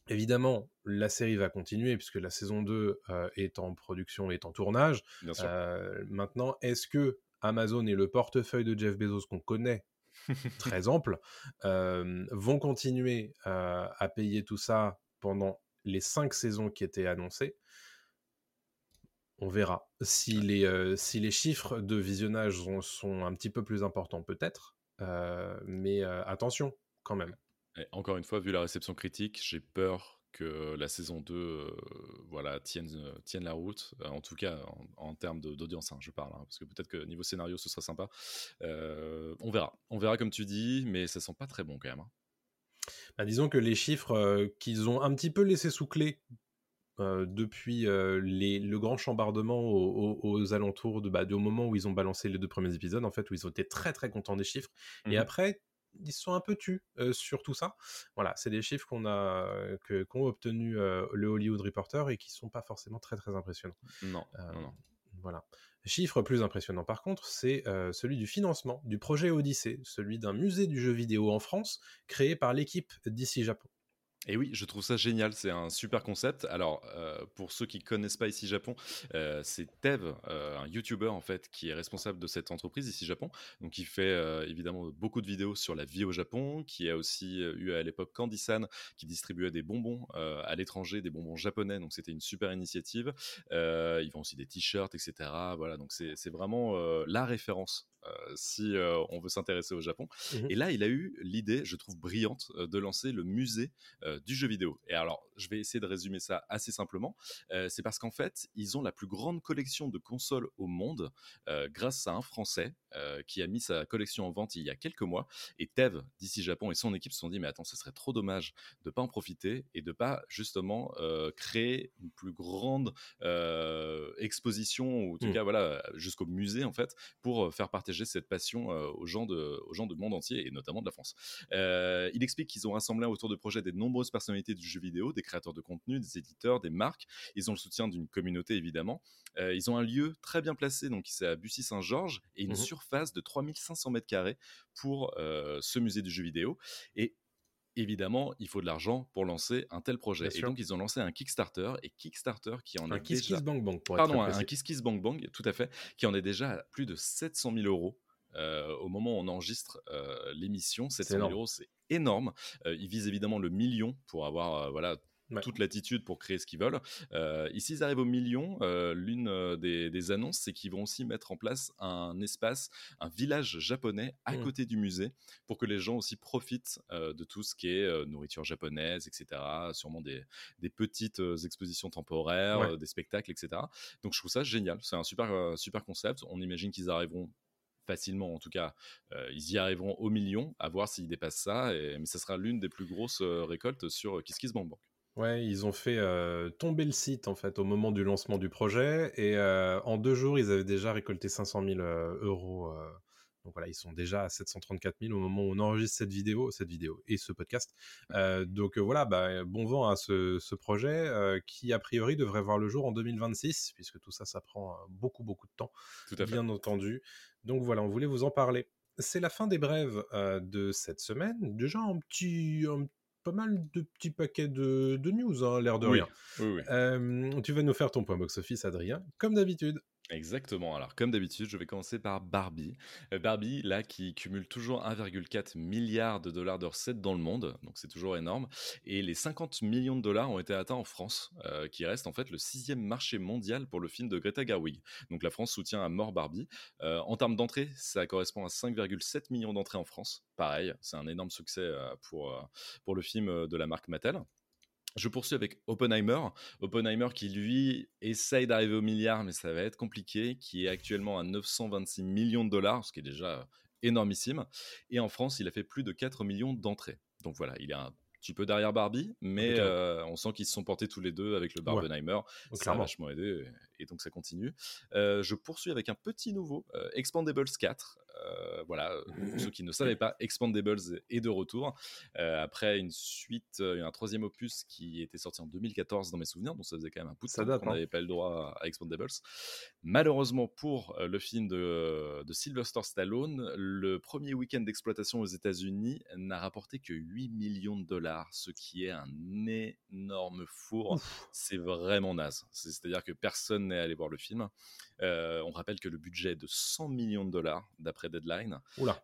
Évidemment, la série va continuer puisque la saison 2 euh, est en production, est en tournage. Bien sûr. Euh, maintenant, est-ce que Amazon et le portefeuille de Jeff Bezos qu'on connaît [laughs] très ample euh, vont continuer euh, à payer tout ça pendant les cinq saisons qui étaient annoncées on verra. Si les, euh, si les chiffres de visionnage sont, sont un petit peu plus importants, peut-être. Mais attention, quand même. Et encore une fois, vu la réception critique, j'ai peur que la saison 2 euh, voilà, tienne, euh, tienne la route, euh, en tout cas en, en termes d'audience, hein, je parle, hein, parce que peut-être que niveau scénario ce sera sympa. Euh, on verra, on verra comme tu dis, mais ça sent pas très bon quand même. hein. Bah, disons que les chiffres qu'ils ont un petit peu laissé sous clé euh, depuis euh, les, le grand chambardement aux, aux- aux alentours de, bah, du moment où ils ont balancé les deux premiers épisodes, en fait, où ils ont été très très contents des chiffres. Et Mhm. après, ils se sont un peu tus euh, sur tout ça. Voilà, c'est des chiffres qu'on a qu'ont obtenu euh, le Hollywood Reporter et qui sont pas forcément très très impressionnants. Non, Euh, non, non. Voilà. Chiffre plus impressionnant par contre, c'est celui du financement du projet Odyssée, celui d'un musée du jeu vidéo en France créé par l'équipe d'ici Japon. Et oui, je trouve ça génial, c'est un super concept. Alors, euh, pour ceux qui connaissent pas ici Japon, euh, c'est Tev, euh, un YouTuber en fait, qui est responsable de cette entreprise ici Japon. Donc, il fait évidemment beaucoup de vidéos sur la vie au Japon, qui a aussi eu à l'époque Candy-san, qui distribuait des bonbons à l'étranger, des bonbons japonais. Donc, c'était une super initiative. ils font aussi des t-shirts, etc. Voilà, donc c'est vraiment la référence si on veut s'intéresser au Japon. Mmh Et là, il a eu l'idée, je trouve brillante, de lancer le musée du jeu vidéo. Et alors, je vais essayer de résumer ça assez simplement. c'est parce qu'en fait, ils ont la plus grande collection de consoles au monde grâce à un Français qui a mis sa collection en vente il y a quelques mois. Et Tev, d'ici Japon, et son équipe se sont dit, mais attends, ce serait trop dommage de pas en profiter et de pas justement créer une plus grande exposition, ou en tout mmh. cas, voilà, jusqu'au musée, en fait, pour faire partager cette passion aux, gens de, aux gens de monde entier, et notamment de la France. il explique qu'ils ont rassemblé autour de projets des nombreuses personnalités du jeu vidéo, des créateurs de contenu, des éditeurs, des marques. Ils ont le soutien d'une communauté, évidemment. ils ont un lieu très bien placé, donc c'est à Bussy-Saint-Georges, et une mmh surface de 3500 mètres carrés pour ce musée du jeu vidéo. Et évidemment, il faut de l'argent pour lancer un tel projet. et donc, ils ont lancé un Kickstarter, et Kickstarter qui en un est Kiss déjà... Kiss Bang Bang, pour Pardon, être un Kiss Kiss Bang Bang, tout à fait, qui en est déjà à plus de 700 000 euros. Au moment où on enregistre l'émission, 700 000 euros, c'est énorme. ils visent évidemment le million pour avoir voilà toute l'attitude pour créer ce qu'ils veulent. Euh, ici, ils arrivent au million. Euh, l'une euh, des, annonces, c'est qu'ils vont aussi mettre en place un espace, un village japonais à mmh. côté du musée pour que les gens aussi profitent de tout ce qui est nourriture japonaise, etc. Sûrement des, petites expositions temporaires, des spectacles, etc. Donc, je trouve ça génial. C'est un super, super concept. On imagine qu'ils arriveront facilement, en tout cas, ils y arriveront au million, à voir s'ils dépassent ça, mais ça sera l'une des plus grosses récoltes sur Kiss Kiss Bank Bank. Ouais, ils ont fait tomber le site en fait au moment du lancement du projet et en deux jours ils avaient déjà récolté 500 000 euros. donc voilà, ils sont déjà à 734 000 au moment où on enregistre cette vidéo, cette vidéo et ce podcast. donc voilà, bah, bon vent à ce, projet qui a priori devrait voir le jour en 2026 puisque tout ça, ça prend beaucoup beaucoup de temps, tout à fait. bien entendu. Donc voilà, on voulait vous en parler. C'est la fin des brèves de cette semaine. Déjà un petit, pas mal de petits paquets de, news, hein, l'air de rien. tu vas nous faire ton point box-office, Adrien, comme d'habitude. Exactement. Alors, comme d'habitude, je vais commencer par Barbie. Euh, Barbie, là, qui cumule toujours 1,4 milliard de dollars de recettes dans le monde, donc c'est toujours énorme. Et les 50 millions de dollars ont été atteints en France, euh, qui reste en fait le sixième marché mondial pour le film de Greta Gerwig. Donc la France soutient à mort Barbie. Euh, en termes d'entrées, ça correspond à 5,7 millions d'entrées en France. Pareil, c'est un énorme succès pour, pour le film de la marque Mattel. Je poursuis avec Oppenheimer. Oppenheimer qui, lui, essaye d'arriver au milliard, mais ça va être compliqué, qui est actuellement à 926 millions de dollars, ce qui est déjà énormissime. Et en France, il a fait plus de 4 millions d'entrées. Donc voilà, il est un petit peu derrière Barbie, mais euh, on sent qu'ils se sont portés tous les deux avec le Barbenheimer. Ça a vachement aidé, et donc ça continue. Euh, je poursuis avec un petit nouveau, euh, Expandables 4. Euh, voilà, pour ceux qui ne savaient pas, Expandables est de retour après une suite, un troisième opus qui était sorti en 2014 dans mes souvenirs, donc ça faisait quand même un bout de temps qu'on hein. n'avait pas le droit à Expandables. Malheureusement pour le film de, de Sylvester Stallone, le premier week-end d'exploitation aux États-Unis n'a rapporté que 8 millions de dollars, ce qui est un énorme four. C'est vraiment naze. C'est-à-dire que personne n'est allé voir le film. on rappelle que le budget est de 100 millions de dollars d'après Deadline.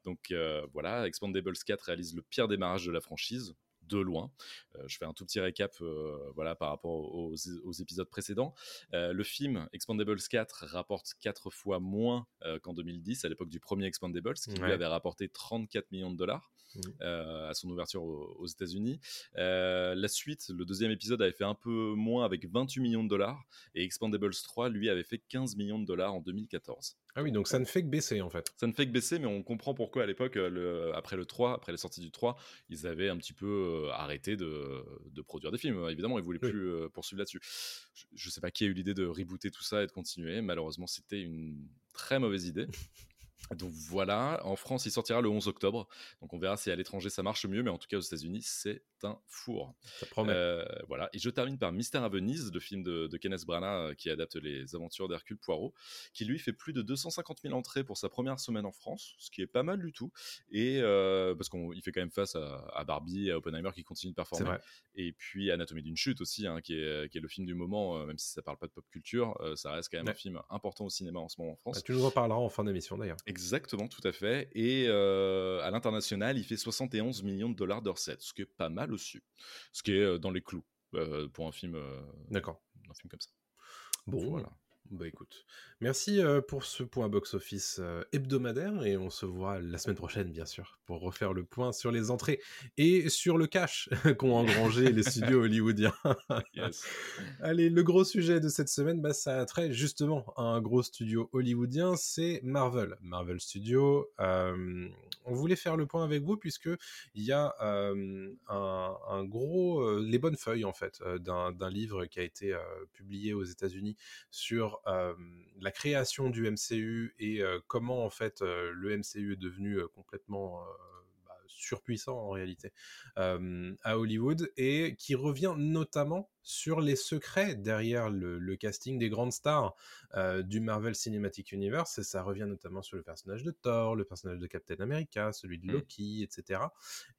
Donc voilà, Expandables 4 réalise le pire démarrage de la franchise de loin. je fais un tout petit récap voilà, par rapport aux, épisodes précédents. le film Expandables 4 rapporte 4 fois moins qu'en 2010, à l'époque du premier Expandables, qui lui avait rapporté 34 millions de dollars mmh. à son ouverture aux, États-Unis. la suite, le deuxième épisode, avait fait un peu moins avec 28 millions de dollars, et Expandables 3, lui, avait fait 15 millions de dollars en 2014. Ah oui, donc ça ne fait que baisser en fait. Ça ne fait que baisser, mais on comprend pourquoi à l'époque, le, après le 3, après la sortie du 3, ils avaient un petit peu arrêté de, de, produire des films. Évidemment, ils voulaient plus poursuivre là-dessus. Je ne sais pas qui a eu l'idée de rebooter tout ça et de continuer. Malheureusement, c'était une très mauvaise idée. [laughs] Donc voilà, en France, il sortira le 11 octobre. Donc on verra si à l'étranger ça marche mieux, mais en tout cas aux États-Unis, c'est four. Ça promet. Euh, voilà. Et je termine par Mystère à Venise, le film de, de Kenneth Branagh euh, qui adapte les aventures d'Hercule Poirot, qui lui fait plus de 250 000 entrées pour sa première semaine en France, ce qui est pas mal du tout. Et euh, parce qu'il fait quand même face à, à Barbie, à Oppenheimer qui continue de performer. vrai. Et puis Anatomie d'une chute aussi, hein, qui, est, qui est le film du moment, euh, même si ça parle pas de pop culture, ça reste quand même Ouais. un film important au cinéma en ce moment en France. Bah, tu nous en parleras en fin d'émission d'ailleurs. Exactement, tout à fait. Et euh, à l'international, il fait 71 millions de dollars de recettes, ce qui est pas mal aussi. Ce qui est euh, dans les clous euh, pour un film, euh, D'accord. un film comme ça. Bon, Voilà. Bah écoute, merci euh, pour ce point box-office euh, hebdomadaire et on se voit la semaine prochaine bien sûr pour refaire le point sur les entrées et sur le cash [laughs] qu'ont engrangé les studios [laughs] hollywoodiens. Yes. [laughs] Allez, le gros sujet de cette semaine, bah, ça a trait justement à un gros studio hollywoodien, c'est Marvel. Marvel Studios. euh, on voulait faire le point avec vous puisque il y a euh, un, un gros, euh, les bonnes feuilles en fait, d'un livre qui a été publié aux États-Unis sur euh, la création du MCU et euh, comment en fait euh, le MCU est devenu complètement bah, surpuissant en réalité à Hollywood et qui revient notamment sur les secrets derrière le, le casting des grandes stars euh, du Marvel Cinematic Universe et ça revient notamment sur le personnage de Thor, le personnage de Captain America, celui de Mm. Loki, etc.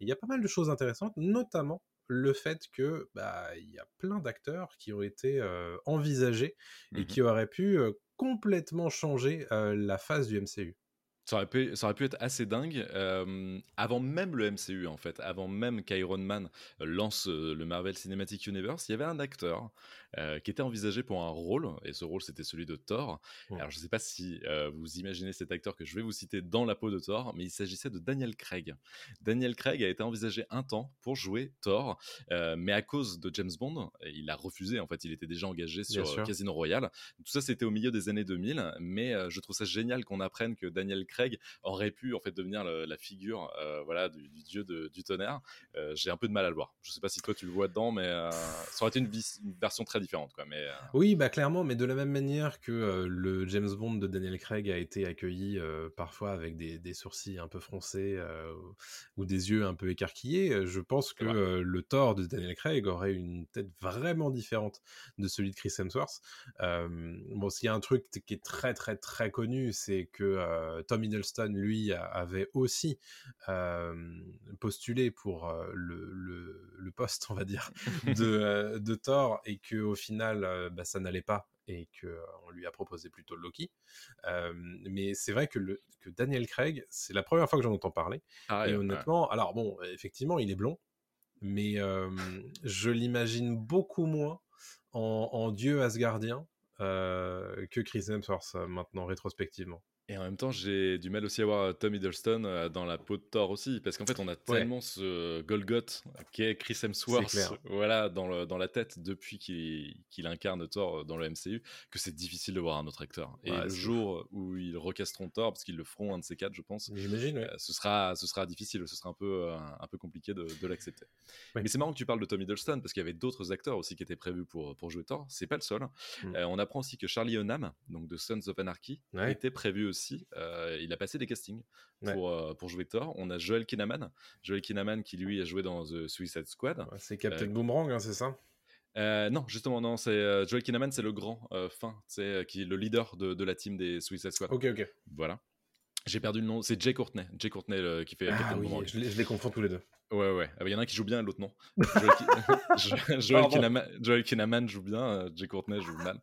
Et il y a pas mal de choses intéressantes, notamment le fait que bah il y a plein d'acteurs qui ont été euh, envisagés et Mhm. qui auraient pu euh, complètement changer euh, la phase du MCU. Ça aurait, pu, ça aurait pu être assez dingue euh, avant même le MCU en fait, avant même qu'Iron Man lance euh, le Marvel Cinematic Universe, il y avait un acteur euh, qui était envisagé pour un rôle et ce rôle c'était celui de Thor. Alors je sais pas si euh, vous imaginez cet acteur que je vais vous citer dans la peau de Thor, mais il s'agissait de Daniel Craig. Daniel Craig a été envisagé un temps pour jouer Thor, mais à cause de James Bond, il a refusé en fait, il était déjà engagé sur Casino Royale. Tout ça c'était au milieu des années 2000, mais je trouve ça génial qu'on apprenne que Daniel Craig aurait pu en fait devenir le- la figure euh, voilà du, du dieu de- du tonnerre. Euh, J'ai un peu de mal à le voir. Je sais pas si toi tu le vois dedans, mais euh, ça aurait été une, version très différente quoi. Mais Oui, bah clairement, mais de la même manière que le James Bond de Daniel Craig a été accueilli parfois avec des, des sourcils un peu froncés ou des yeux un peu écarquillés, je pense que le Thor de Daniel Craig aurait une tête vraiment différente de celui de Chris Hemsworth. Euh, bon, s'il y a un truc qui est très très très connu, c'est que euh, Tom Hiddleston, lui, avait aussi euh, postulé pour euh, le, le- le poste, on va dire, [laughs] de, euh, de Thor et que au final bah, ça n'allait pas et que euh, on lui a proposé plutôt Loki. Euh, mais c'est vrai que, le, que Daniel Craig, c'est la première fois que j'en entends parler. pareil, et ouais. honnêtement, alors bon, effectivement, il est blond, mais euh, je l'imagine beaucoup moins en, en dieu asgardien que Chris Hemsworth maintenant rétrospectivement. Et en même temps, j'ai du mal aussi à voir Tom Hiddleston euh, dans la peau de Thor aussi, parce qu'en fait, on a tellement ce Golgoth qu'est Chris Hemsworth, clair. voilà, dans, le, dans la tête depuis qu'il incarne Thor dans le MCU, que c'est difficile de voir un autre acteur. Et Ouais, le jour où ils recasteront Thor, parce qu'ils le feront un de ces quatre, je pense, J'imagine, ouais. euh, ce sera, ce sera difficile, ce sera un peu, euh, un peu compliqué de, de l'accepter. Mais c'est marrant que tu parles de Tom Hiddleston parce qu'il y avait d'autres acteurs aussi qui étaient prévus pour, pour jouer Thor. C'est pas le seul. Mm. Euh, on apprend aussi que Charlie Hunnam, donc de Sons of Anarchy, était prévu aussi. Euh, il a passé des castings Ouais. pour, euh, pour jouer Thor. On a Joel Kinnaman, Joel Kinnaman qui lui a joué dans The Suicide Squad. Ouais, C'est Captain Euh, Boomerang, hein, c'est ça? Euh, non, justement, non, c'est euh, Joel Kinnaman, c'est le grand euh, fin, c'est qui est le leader de, de la team des Suicide Squad. Ok, ok. Voilà. J'ai perdu le nom, c'est Jay Courtney. Jay Courtney qui fait Ah Captain oui, Boomerang. je les, je les confonds tous les deux. Ouais, ouais. Ah bah, Il y en a un qui joue bien et l'autre non. [laughs] Joel, [laughs] Joel. Kinnaman, Joel Kinnaman joue bien, Jay Courtney joue mal.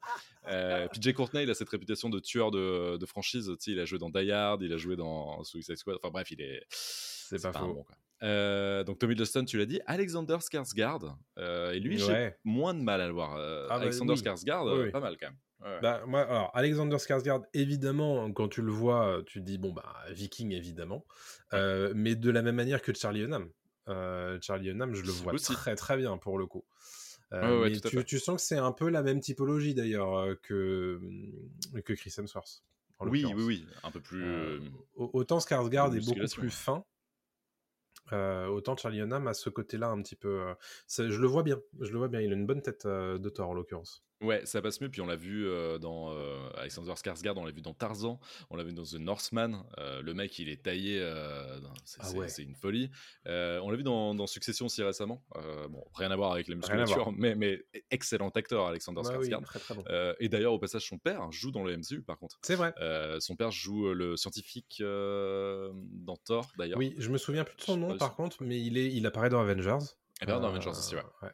Euh, puis Jay Courtney, il a cette réputation de tueur de, de franchise. Il a joué dans Die Hard, il a joué dans Suicide Squad. Enfin bref, il est. C'est pas un faux. bon, quoi. Euh, donc Tommy Hiddleston, tu l'as dit. Alexander Skarsgård. euh, et lui, j'ai moins de mal à le voir. Ah bah Alexander oui. Skarsgård, Oui, pas mal quand même. Ouais. Bah, moi, alors, Alexander Skarsgård, évidemment, quand tu le vois, tu te dis, bon, bah, viking, évidemment. Mais de la même manière que Charlie Hunnam. Charlie Hunnam, je le vois Aussi. très, très bien, pour le coup. Euh, Ouais, tu, sens que c'est un peu la même typologie, d'ailleurs, euh, que, que Chris Hemsworth. oui, oui, oui. Un peu plus. Euh, au- autant Skarsgård est beaucoup plus fin, euh, autant Charlie Hunnam a ce côté-là un petit peu. euh, je le vois bien, je le vois bien. Il a une bonne tête euh, de Thor en l'occurrence. Ouais, ça passe mieux. Puis on l'a vu euh, dans euh, Alexander Skarsgård, on l'a vu dans Tarzan, on l'a vu dans The Northman. euh, le mec, il est taillé, c'est Ah ouais. une folie. On l'a vu dans, dans Succession aussi récemment. Bon, rien à voir avec la musculature, mais, mais excellent acteur, Alexander Bah oui, Skarsgård. très très bon. Et d'ailleurs, au passage, son père joue dans le MCU, par contre. C'est vrai. Son père joue le scientifique dans Thor, d'ailleurs. Oui, je me souviens plus de son nom par contre, mais il, est, il apparaît dans Avengers. Et bien, dans Avengers aussi, ouais. ouais.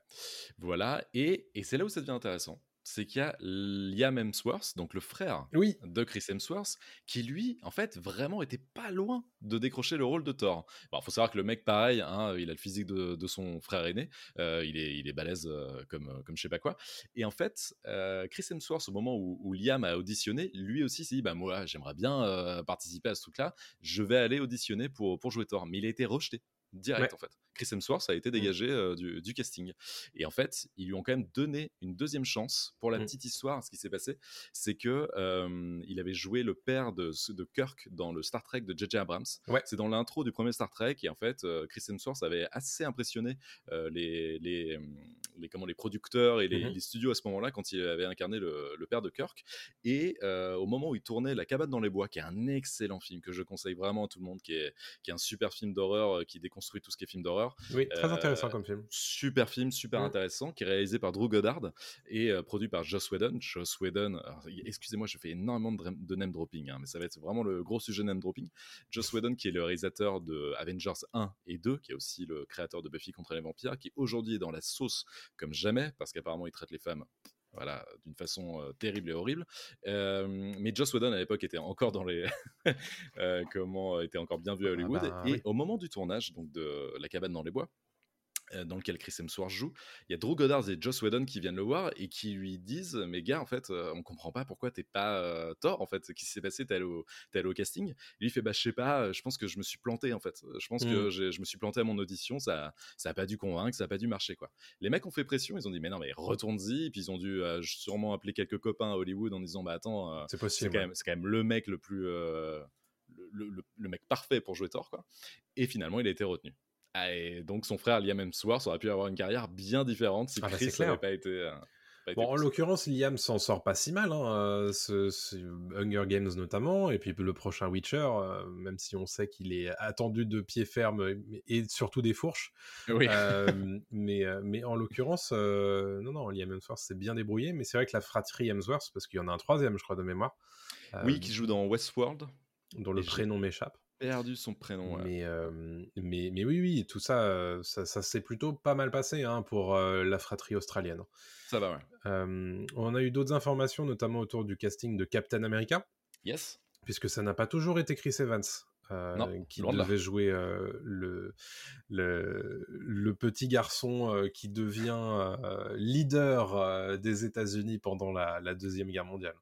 Voilà, et, et c'est là où ça devient intéressant. C'est qu'il y a Liam Hemsworth, donc le frère Oui, de Chris Hemsworth, qui lui, en fait, vraiment était pas loin de décrocher le rôle de Thor. Il faut savoir que le mec, pareil, hein, il a le physique de, de son frère aîné, euh, il, est, il est balèze euh, comme, euh, comme je sais pas quoi. Et en fait, euh, Chris Hemsworth, au moment où, où Liam a auditionné, lui aussi s'est dit, bah moi, j'aimerais bien participer à ce truc-là, je vais aller auditionner pour, pour jouer Thor. Mais il a été rejeté direct Ouais. en fait. Chris Hemsworth a été dégagé euh, du, du casting. Et en fait, ils lui ont quand même donné une deuxième chance. Pour la Mm. petite histoire, ce qui s'est passé, c'est que euh, il avait joué le père de, de Kirk dans le Star Trek de J.J. Abrams. Ouais. C'est dans l'intro du premier Star Trek et en fait, Chris Hemsworth avait assez impressionné les, les, les, comment, les producteurs et les, Mhm. les studios à ce moment-là quand il avait incarné le, le père de Kirk. Et au moment où il tournait La cabane dans les bois, qui est un excellent film que je conseille vraiment à tout le monde, qui est, qui est un super film d'horreur qui déconstruit tout ce qui est film d'horreur. Oui, très Euh, intéressant comme film. Super film, super Mm. intéressant, qui est réalisé par Drew Goddard et euh, produit par Joss Whedon. Joss Whedon, excusez-moi, je fais énormément de, de name dropping, hein, mais ça va être vraiment le gros sujet name dropping. Joss Whedon, qui est le réalisateur de Avengers 1 et 2, qui est aussi le créateur de Buffy contre les vampires, qui aujourd'hui est dans la sauce comme jamais, parce qu'apparemment il traite les femmes. Voilà, d'une façon euh, terrible et horrible. Euh, mais Joss Whedon à l'époque était encore dans les, [laughs] euh, comment était encore bien vu à Ah Hollywood. bah, et oui. au moment du tournage, donc de La cabane dans les bois, dans lequel Chris Hemsworth joue, il y a Drew Goddard et Joss Whedon qui viennent le voir et qui lui disent mais gars en fait euh, on comprend pas pourquoi t'es pas euh, Thor en fait. Ce qui s'est passé t'es allé, allé au casting. Et lui il fait bah je sais pas euh, je pense que je me suis planté en fait. Je pense que Mm. j'ai- je me suis planté à mon audition. Ça ça a pas dû convaincre ça a pas dû marcher quoi. Les mecs ont fait pression. Ils ont dit mais non mais retourne-y. Et puis ils ont dû euh, sûrement appeler quelques copains à Hollywood en disant bah attends euh, C'est c'est possible. quand, c'est quand même le mec le plus euh, le, le- le mec parfait pour jouer Thor quoi. Et finalement il a été retenu et donc son frère Liam Hemsworth aurait pu avoir une carrière bien différente si Ah bah, Chris n'avait pas été, euh, pas été Bon, en l'occurrence, Liam s'en sort pas si mal, hein, euh, ce, ce Hunger Games notamment, et puis le prochain Witcher, euh, même si on sait qu'il est attendu de pied ferme et, surtout des fourches. oui. Euh, [laughs] mais, mais en l'occurrence, euh, non, non, Liam Hemsworth s'est bien débrouillé, mais c'est vrai que la fratrie Hemsworth, parce qu'il y en a un troisième, je crois, de mémoire, euh, oui qui joue dans Westworld dont le prénom m'échappe. Perdu son prénom ouais. Mais, euh, mais, mais oui, oui, tout ça, euh, ça, ça s'est plutôt pas mal passé hein, pour euh, la fratrie australienne. ça va ouais Euh, on a eu d'autres informations, notamment autour du casting de Captain America, yes puisque ça n'a pas toujours été Chris Evans. Non, qui devait jouer le, le, le petit garçon qui devient leader des États-Unis pendant la, la Deuxième Guerre mondiale.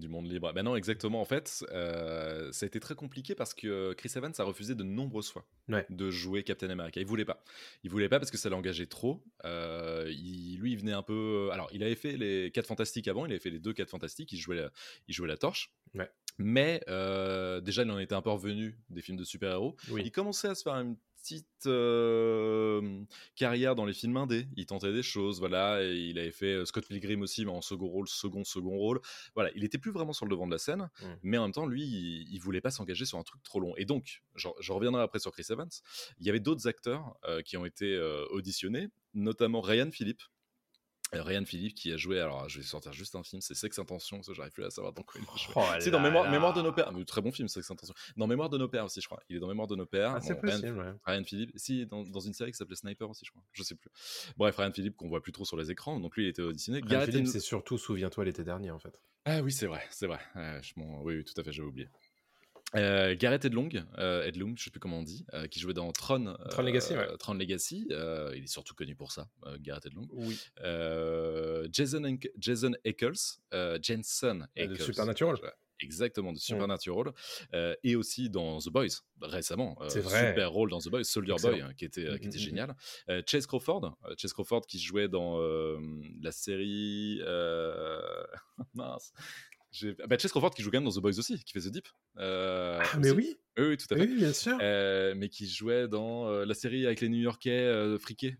Du monde libre. Ben non exactement. En fait euh, ça a été très compliqué parce que Chris Evans a refusé de nombreuses fois Ouais. de jouer Captain America. Il voulait pas. Il voulait pas parce que ça l'engageait trop. Euh, il- lui il venait un peu alors il avait fait les 4 fantastiques avant. Il avait fait les deux 4 fantastiques. Il jouait la, il jouait la torche. Ouais. mais euh, déjà il en était un peu revenu des films de super-héros. Oui. il commençait à se faire une petite euh, carrière dans les films indés. Il tentait des choses, voilà. Et il avait fait euh, Scott Pilgrim aussi, mais en second rôle, second, second rôle. Voilà, il était plus vraiment sur le devant de la scène, Mm. mais en même temps, lui, il, il voulait pas s'engager sur un truc trop long. Et donc, je, je reviendrai après sur Chris Evans. Il y avait d'autres acteurs euh, qui ont été euh, auditionnés, notamment Ryan Philippe. Ryan Philippe qui a joué, alors je vais sortir juste un film, c'est Sex Intention, ça j'arrive plus à savoir dans quoi il a joué. Oh C'est dans Mémoire, de nos pères. Très bon film, Sex Intention. Dans Mémoire de nos pères aussi, je crois. Il est dans Mémoire de nos pères. Ah, Bon, Ryan, possible, ouais. Ryan Philippe. Si, dans, dans une série qui s'appelait Sniper aussi, je crois. Je sais plus. Bref, Ryan Philippe qu'on voit plus trop sur les écrans. Donc lui, il était auditionné. Ryan Edlund- c'est surtout Souviens-toi l'été dernier, en fait. Ah oui, c'est vrai, c'est vrai. Euh, je oui, oui, tout à fait, j'avais oublié. Euh, Gareth Edlong, euh, Edlung, je sais plus comment on dit, euh, qui jouait dans Tron, euh, Tron Legacy, ouais. Tron Legacy. euh, il est surtout connu pour ça, euh, Gareth. Oui. Euh, Jason, Eccles, euh, Jensen Et de. Supernatural. Exactement, de Supernatural. euh, et aussi dans The Boys, récemment. euh, C'est vrai. Super rôle dans The Boys, Soldier Excellent. Boy, hein, qui était, euh, qui Mm, était mm, mm. génial. Euh, Chase Crawford, euh, Chase Crawford qui jouait dans euh, la série. euh, [laughs] mince. J'ai- Bah, Chase Crawford qui joue quand même dans The Boys aussi, qui fait The Deep. Euh, Ah, mais oui, Oui, oui, tout à fait. oui, bien sûr. Euh, mais qui jouait dans euh, la série avec les New-Yorkais euh, friqués.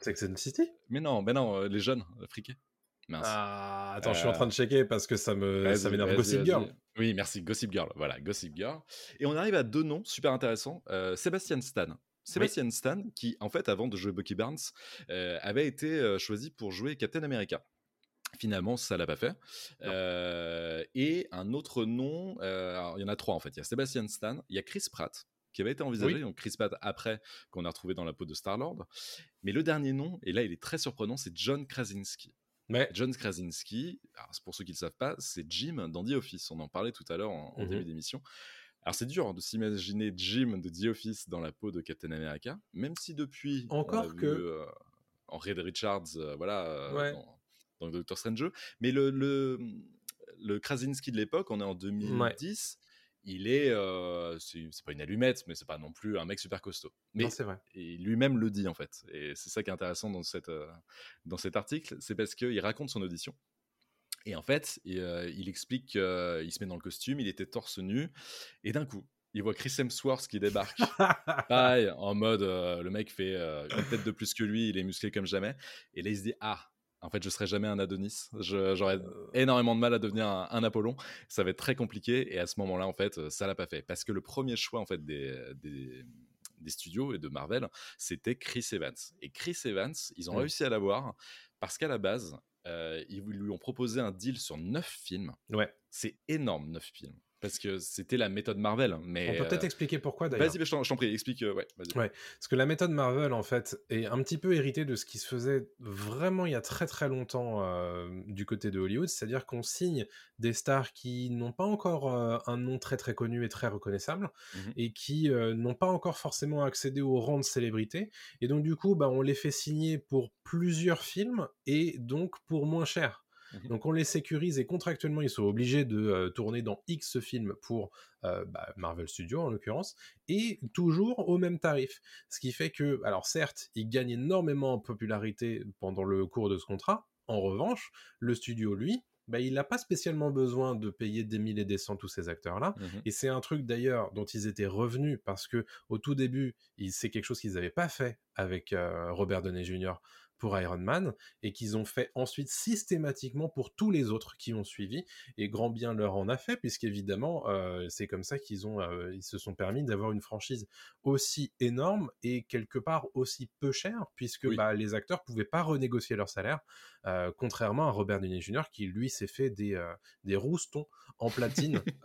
Sex and the City? mais non, mais non, les jeunes friqués. Mince. Ah, attends, je suis en train de checker parce que ça me ça m'énerve Gossip Girl. Oui, merci, Gossip Girl. Voilà, Gossip Girl. Et on arrive à deux noms super intéressants. Sébastien Stan. Sébastien Stan, qui en fait, avant de jouer Bucky Barnes, avait été choisi pour jouer Captain America. Finalement, ça l'a pas fait. et un autre nom, il y en a trois en fait. Il y a Sébastien Stan, il y a Chris Pratt, qui avait été envisagé, donc Chris Pratt après, qu'on a retrouvé dans la peau de Star-Lord. Mais le dernier nom, et là il est très surprenant, c'est John Krasinski. John Krasinski, pour ceux qui ne le savent pas, c'est Jim dans The Office. On en parlait tout à l'heure en, mmh début d'émission. Alors c'est dur hein, de s'imaginer Jim de The Office dans la peau de Captain America, même si depuis encore que euh, en Red Richards, euh, voilà, euh, dans, Doctor Strange, mais le, le, le Krasinski de l'époque, on est en 2010 il est, c'est pas une allumette, mais c'est pas non plus un mec super costaud. Mais c'est vrai. Lui-même le dit en fait. Et c'est ça qui est intéressant dans, cette, dans cet article, c'est parce qu'il raconte son audition. Et en fait, il, explique qu'il se met dans le costume, il était torse nu, et d'un coup, il voit Chris Hemsworth qui débarque. [laughs] Pareil, en mode, le mec fait une tête de plus que lui, il est musclé comme jamais. Et là, il se dit, ah, en fait, je serai jamais un Adonis. J'aurais énormément de mal à devenir un, Apollon. Ça va être très compliqué. Et à ce moment-là, en fait, ça l'a pas fait. Parce que le premier choix, en fait, des, des, studios et de Marvel, c'était Chris Evans. Et Chris Evans, ils ont mmh. réussi à l'avoir parce qu'à la base, euh, ils lui ont proposé un deal sur neuf films. Ouais. C'est énorme, neuf films parce que c'était la méthode Marvel. Mais on peut peut-être euh, expliquer pourquoi d'ailleurs. Vas-y, je t'en prie, explique. Euh, ouais, ouais, parce que la méthode Marvel en fait est un petit peu héritée de ce qui se faisait vraiment il y a très très longtemps euh, du côté de Hollywood, c'est-à-dire qu'on signe des stars qui n'ont pas encore un nom très très connu et très reconnaissable mmh et qui n'ont pas encore forcément accédé au rang de célébrité et donc du coup bah, on les fait signer pour plusieurs films et donc pour moins cher. [laughs] Donc on les sécurise et contractuellement ils sont obligés de tourner dans X films pour bah, Marvel Studios en l'occurrence et toujours au même tarif. Ce qui fait que, alors certes, ils gagnent énormément en popularité pendant le cours de ce contrat. En revanche, le studio lui, bah, il n'a pas spécialement besoin de payer des mille et des cents tous ces acteurs-là. Mmh et c'est un truc d'ailleurs dont ils étaient revenus parce que au tout début, c'est quelque chose qu'ils n'avaient pas fait avec Robert Downey Jr pour Iron Man et qu'ils ont fait ensuite systématiquement pour tous les autres qui ont suivi et grand bien leur en a fait puisqu'évidemment euh, c'est comme ça qu'ils ont euh, ils se sont permis d'avoir une franchise aussi énorme et quelque part aussi peu chère puisque bah, les acteurs pouvaient pas renégocier leur salaire euh, contrairement à Robert Downey Jr. qui lui s'est fait des, des roustons en platine [laughs]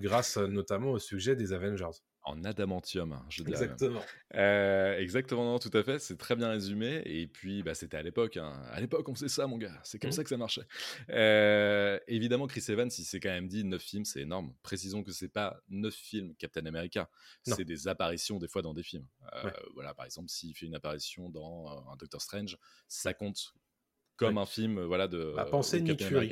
grâce notamment au sujet des Avengers en adamantium, hein, je dirais. Exactement. Euh, exactement, non, tout à fait. C'est très bien résumé. Et puis, bah, c'était à l'époque. Hein. À l'époque, on faisait ça, mon gars. C'est comme mmh. ça que ça marchait. Euh, évidemment, Chris Evans, il s'est quand même dit 9 films, c'est énorme. Précisons que c'est pas 9 films Captain America. C'est des apparitions, des fois, dans des films. Euh, voilà, par exemple, s'il fait une apparition dans un Doctor Strange, ça compte comme un film voilà, de, bah, pensez Nick Fury.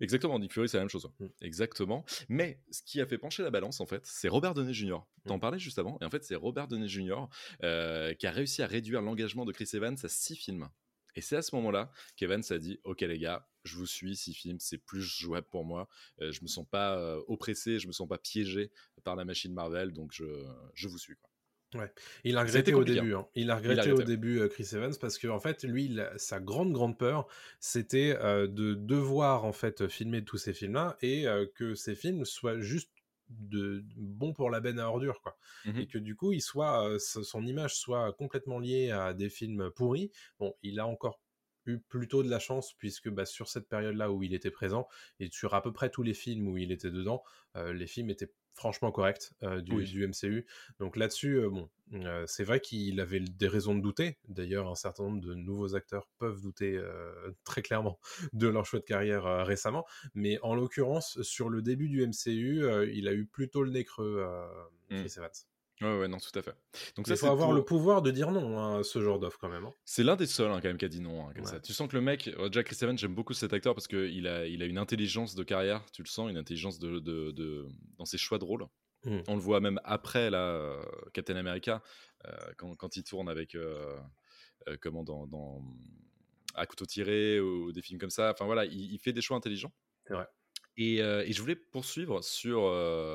Exactement, Nick Fury, c'est la même chose. Mmh. Exactement. Mais ce qui a fait pencher la balance, en fait, c'est Robert Downey Jr. T'en mmh. parlais juste avant. Et en fait, c'est Robert Downey Jr. Euh, qui a réussi à réduire l'engagement de Chris Evans à six films. Et c'est à ce moment-là qu'Evans a dit Ok, les gars, je vous suis, six films, c'est plus jouable pour moi. Euh, je me sens pas euh, oppressé, je me sens pas piégé par la machine Marvel, donc je, je vous suis. Quoi. Ouais. Il a regretté au début. Hein. Il a regretté au début euh, Chris Evans parce que en fait, lui, sa grande grande peur, c'était euh, de devoir en fait filmer tous ces films-là et euh, que ces films soient juste de bons pour la benne à ordures quoi mmh et que du coup il soit son image soit complètement liée à des films pourris bon il a encore eu plutôt de la chance puisque bah, sur cette période là où il était présent et sur à peu près tous les films où il était dedans les films étaient franchement correct euh, du, MCU. Donc là-dessus, euh, bon, euh, c'est vrai qu'il avait des raisons de douter. D'ailleurs, un certain nombre de nouveaux acteurs peuvent douter [laughs] très clairement de leur choix de carrière récemment. Mais en l'occurrence, sur le début du MCU, il a eu plutôt le nez creux, mmh. Chris Evans. Ouais, ouais, non, tout à fait. Donc il faut avoir le pouvoir de dire non à hein, ce genre d'offre quand même. Hein. C'est l'un des seuls hein, quand même qui a dit non. comme ça. Tu sens que le mec, euh, Jack Chris Evans, j'aime beaucoup cet acteur parce qu'il a, il a une intelligence de carrière, tu le sens, une intelligence de, de, de dans ses choix de rôle. Mmh. On le voit même après la euh, Captain America, euh, quand, quand, il tourne avec, comment, dans, dans, à couteau tiré ou des films comme ça. Enfin voilà, il, il fait des choix intelligents. C'est vrai. Et, et, je voulais poursuivre sur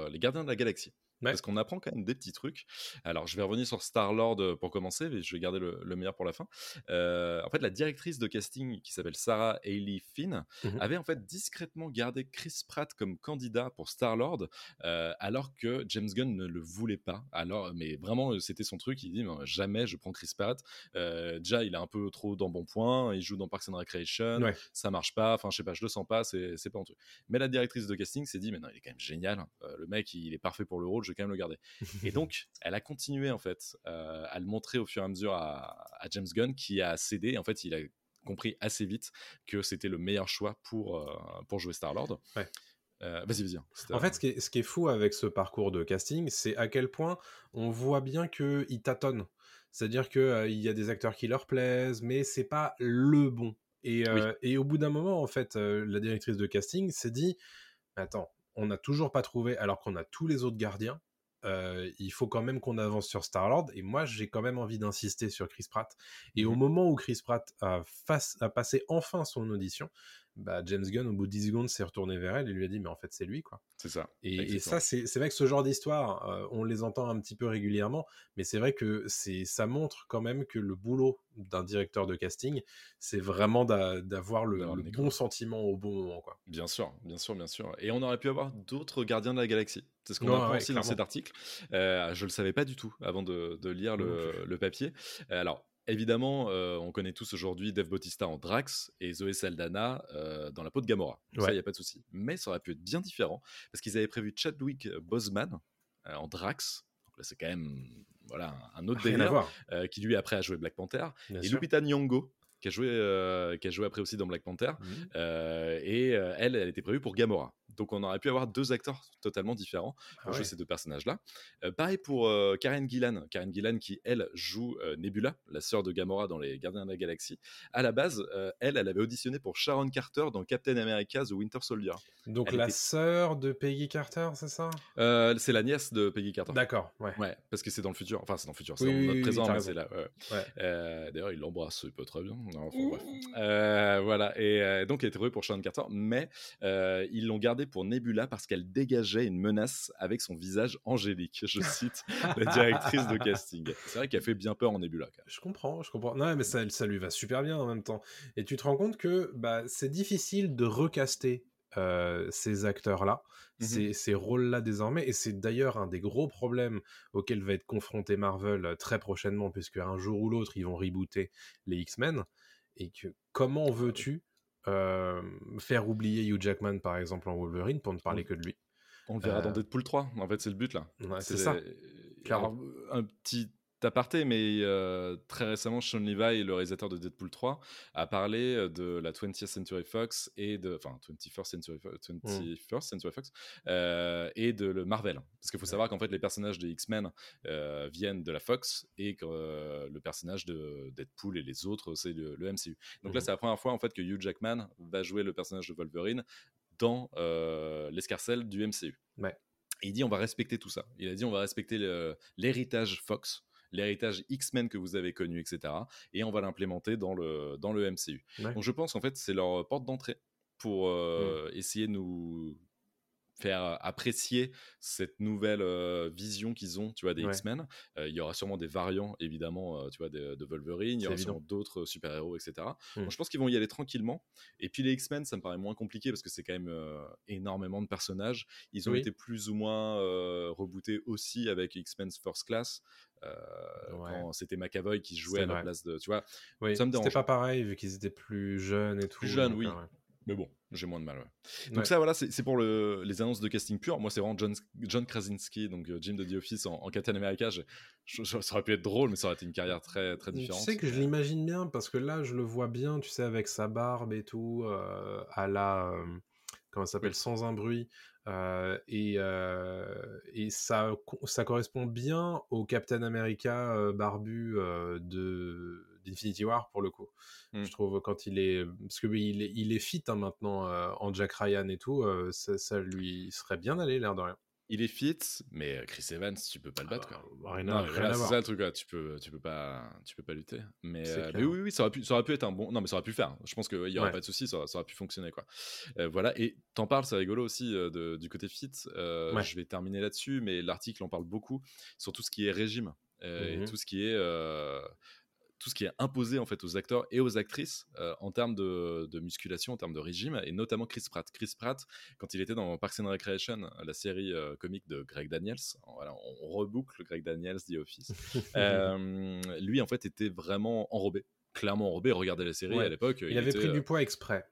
les Gardiens de la Galaxie. Parce qu'on apprend quand même des petits trucs. Alors, je vais revenir sur Star-Lord euh, pour commencer, mais je vais garder le, meilleur pour la fin. Euh, en fait, la directrice de casting, qui s'appelle Sarah Hailey Finn, mmh avait en fait discrètement gardé Chris Pratt comme candidat pour Star-Lord, euh, alors que James Gunn ne le voulait pas. Alors, mais vraiment, c'était son truc. Il dit jamais je prends Chris Pratt. déjà, il est un peu trop dans bon point. Il joue dans Parks and Recreation. Ça marche pas. Enfin, je sais pas, je le sens pas. C'est pas un truc. Mais la directrice de casting s'est dit, mais non, il est quand même génial. le mec, il est parfait pour le rôle. Je vais quand même le garder. et [laughs] donc, elle a continué en fait à le montrer au fur et à mesure à, James Gunn, qui a cédé. En fait, il a compris assez vite que c'était le meilleur choix pour, pour jouer Star Lord. vas-y, vas-y. Hein. En fait, ce qui, est, ce qui, est, fou avec ce parcours de casting, c'est à quel point on voit bien qu'il tâtonne. C'est-à-dire qu'il il y a des acteurs qui leur plaisent, mais c'est pas le bon. Et, et au bout d'un moment, en fait, la directrice de casting s'est dit Attends, on n'a toujours pas trouvé, alors qu'on a tous les autres gardiens, il faut quand même qu'on avance sur Star-Lord. Et moi, j'ai quand même envie d'insister sur Chris Pratt. Et au mmh moment où Chris Pratt a, a passé enfin son audition, bah, James Gunn, au bout de 10 secondes, s'est retourné vers elle et lui a dit Mais en fait, c'est lui, quoi. C'est ça. Et, ça, c'est vrai que ce genre d'histoire, on les entend un petit peu régulièrement, mais c'est vrai que ça montre quand même que le boulot d'un directeur de casting, c'est vraiment d'avoir le, bon sentiment au bon moment, quoi. Bien sûr, bien sûr, bien sûr. Et on aurait pu avoir d'autres gardiens de la galaxie. C'est ce qu'on apprend aussi dans cet article. Euh, je le savais pas du tout avant de, lire le, le, papier. Alors, Évidemment, euh, on connaît tous aujourd'hui Dave Bautista en Drax et Zoé Saldana euh, dans la peau de Gamora. Ça, il n'y a pas de souci. Mais ça aurait pu être bien différent parce qu'ils avaient prévu Chadwick Boseman euh, en Drax. Donc là, c'est quand même voilà, un autre délire qui lui après a joué Black Panther. et Lupita Nyong'o qui a joué, qui a joué après aussi dans Black Panther. Mmh. et elle, elle était prévue pour Gamora. Donc on aurait pu avoir deux acteurs totalement différents pour ah jouer ces deux personnages-là. Euh, pareil pour euh, Karen Gillan. Karen Gillan qui, elle, joue euh, Nebula, la sœur de Gamora dans Les Gardiens de la Galaxie. À la base, elle, elle avait auditionné pour Sharon Carter dans Captain America The Winter Soldier. Donc la sœur de Peggy Carter, c'est ça? C'est la nièce de Peggy Carter. D'accord, ouais. Ouais, parce que c'est dans le futur. Enfin, c'est dans le futur, c'est dans notre présent, mais c'est là. D'ailleurs, il l'embrasse, c'est pas très bien. voilà, et donc elle était prévue pour Sharon Carter, mais ils l'ont gardé pour Nebula parce qu'elle dégageait une menace avec son visage angélique. Je cite la directrice de casting. C'est vrai qu'elle fait bien peur en Nebula. Je comprends, je comprends. Non, mais ça, ça lui va super bien en même temps. Et tu te rends compte que bah, c'est difficile de recaster euh, ces acteurs-là, mmh ces, ces rôles-là désormais. Et c'est d'ailleurs un des gros problèmes auxquels va être confronté Marvel euh, très prochainement, puisque un jour ou l'autre, ils vont rebooter les X-Men. Et que comment veux-tu faire oublier Hugh Jackman par exemple en Wolverine pour ne parler que de lui. On le verra dans euh, Deadpool 3, en fait c'est le but là. c'est ça. un petit aparté, mais euh, très récemment, Sean Levi, le réalisateur de Deadpool 3, a parlé euh, de la 20th Century Fox et de, enfin 21st Century, 21st Century Fox euh, et de le Marvel. Parce qu'il faut savoir qu'en fait, les personnages de X-Men viennent de la Fox et que le personnage de Deadpool et les autres, c'est le, MCU. Donc là, mmh c'est la première fois en fait que Hugh Jackman va jouer le personnage de Wolverine dans l'escarcelle du MCU. Ouais. il dit on va respecter tout ça. Il a dit on va respecter l'héritage Fox l'héritage X-Men que vous avez connu, etc. Et on va l'implémenter dans le, dans le MCU. Donc je pense qu'en fait, c'est leur porte d'entrée pour euh, mmh. essayer de nous faire apprécier cette nouvelle euh, vision qu'ils ont, tu vois, des X-Men. Euh, il y aura sûrement des variants, évidemment, tu vois, de, Wolverine. Il y aura sûrement d'autres super-héros, etc. Donc, mmh. je pense qu'ils vont y aller tranquillement. Et puis les X-Men, ça me paraît moins compliqué parce que c'est quand même énormément de personnages. Ils ont été plus ou moins rebootés aussi avec X-Men First Class. Euh, quand c'était McAvoy qui jouait à la place de. Tu vois, oui, c'était pas pareil vu qu'ils étaient plus jeunes et tout. Plus jeunes, oui. Mais bon, j'ai moins de mal. Donc ça, voilà, c'est pour le, les annonces de casting pur. Moi, c'est vraiment John, John Krasinski, donc euh, Jim de The Office en, Captain America. ça aurait pu être drôle, mais ça aurait été une carrière très, très différente. Tu sais que je l'imagine bien, parce que là, je le vois bien, tu sais, avec sa barbe et tout, euh, à la... comment ça s'appelle Sans un bruit. Euh, et, euh, et ça, ça correspond bien au Captain America euh, barbu de d'Infinity War pour le coup. Mmh. Je trouve quand il est parce que il est, il est fit hein, maintenant en Jack Ryan et tout, ça, ça, lui serait bien allé l'air de rien. il est fit, mais Chris Evans, tu peux pas le battre. Ah, Quoi. rien Non, à- mais rien voilà, à c'est ça le truc. Tu peux, tu peux pas, tu peux pas lutter. Mais, euh, mais oui, oui, ça aurait pu, ça aurait pu être un bon. Non, mais ça aurait pu le faire. Je pense qu'il y aurait Ouais. pas de souci, ça, aurait- ça aurait pu fonctionner quoi. Euh, voilà. Et t'en parles, c'est rigolo aussi euh, de- du côté fit. Euh, Ouais. Je vais terminer là-dessus, mais l'article en parle beaucoup sur tout ce qui est régime euh, et tout ce qui est euh, tout ce qui est imposé en fait aux acteurs et aux actrices euh, en termes de, de musculation, en termes de régime, et notamment Chris Pratt. Chris Pratt, quand il était dans Parks and Recreation, la série euh, comique de Greg Daniels, voilà, on reboucle Greg Daniels, The Office. [laughs] Euh, lui, en fait, était vraiment enrobé, clairement enrobé. Regardez la série Ouais. à l'époque. Il, avait était, pris euh, du poids exprès.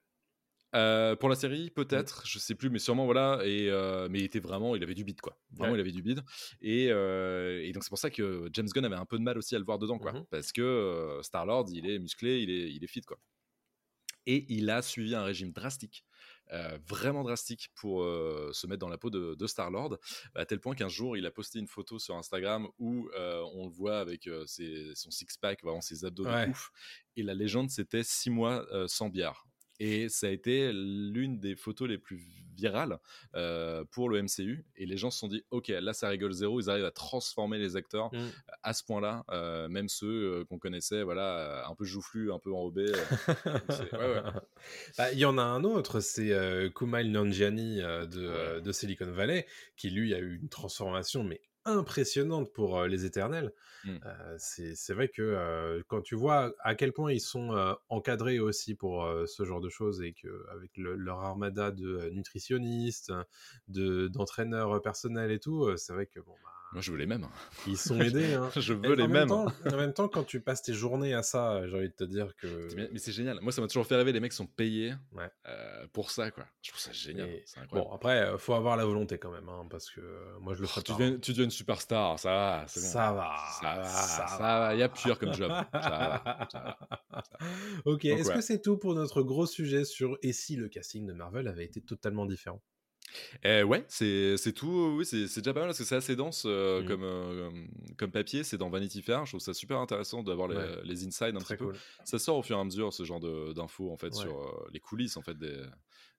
Euh, pour la série, peut-être, je sais plus, mais sûrement voilà. Et euh, mais il était vraiment, il avait du bide quoi. Vraiment, Ouais. il avait du bide. Et, euh, et donc c'est pour ça que James Gunn avait un peu de mal aussi à le voir dedans quoi, Mhm. parce que Star Lord, il est musclé, il est, il est fit quoi. Et il a suivi un régime drastique. vraiment drastique pour se mettre dans la peau de, de Star Lord, à tel point qu'un jour il a posté une photo sur Instagram où on le voit avec ses- son six pack, vraiment ses abdos Ouais. de ouf. Et la légende c'était six mois sans bière. Et ça a été l'une des photos les plus virales euh, pour le MCU. Et les gens se sont dit, ok, là ça rigole zéro, ils arrivent à transformer les acteurs Mm. à ce point-là, euh, même ceux qu'on connaissait, voilà, un peu joufflus, un peu enrobés. c'est- ouais, ouais. [laughs] Bah, Il y en a un autre, c'est Kumail Nanjiani de, de Silicon Valley, qui lui a eu une transformation mais impressionnante pour les éternels. Mm. Euh, c'est vrai que quand tu vois à quel point ils sont encadrés aussi pour ce genre de choses et que avec le- leur armada de nutritionnistes, de d'entraîneurs personnels et tout, c'est vrai que bon, bah, Moi je veux les mêmes. ils sont aidés. hein. [laughs] je Et veux les en mêmes. même temps, en même temps, quand tu passes tes journées à ça, j'ai envie de te dire que Mais, c'est génial. Moi, ça m'a toujours fait rêver. Les mecs sont payés Ouais. euh, pour ça, quoi. Je trouve ça génial. Et- C'est incroyable. Bon, après, euh, faut avoir la volonté quand même, hein, parce que euh, moi je le Oh, tu, pas. deviens, tu deviens une superstar, ça va, c'est bon. Ça va, Ça va, ça va. Il y a pire comme job. Ça va, ça va. [laughs] ok, est-ce ouais. que c'est tout pour notre gros sujet sur et si le casting de Marvel avait été totalement différent? Eh ouais, c'est c'est tout. Oui, c'est c'est déjà pas mal parce que c'est assez dense euh, Mm. comme, euh, comme papier. C'est dans Vanity Fair. Je trouve ça super intéressant d'avoir les, Ouais. les insides un Très petit peu. Ça sort au fur et à mesure ce genre de- d'infos en fait Ouais. sur euh, les coulisses en fait des,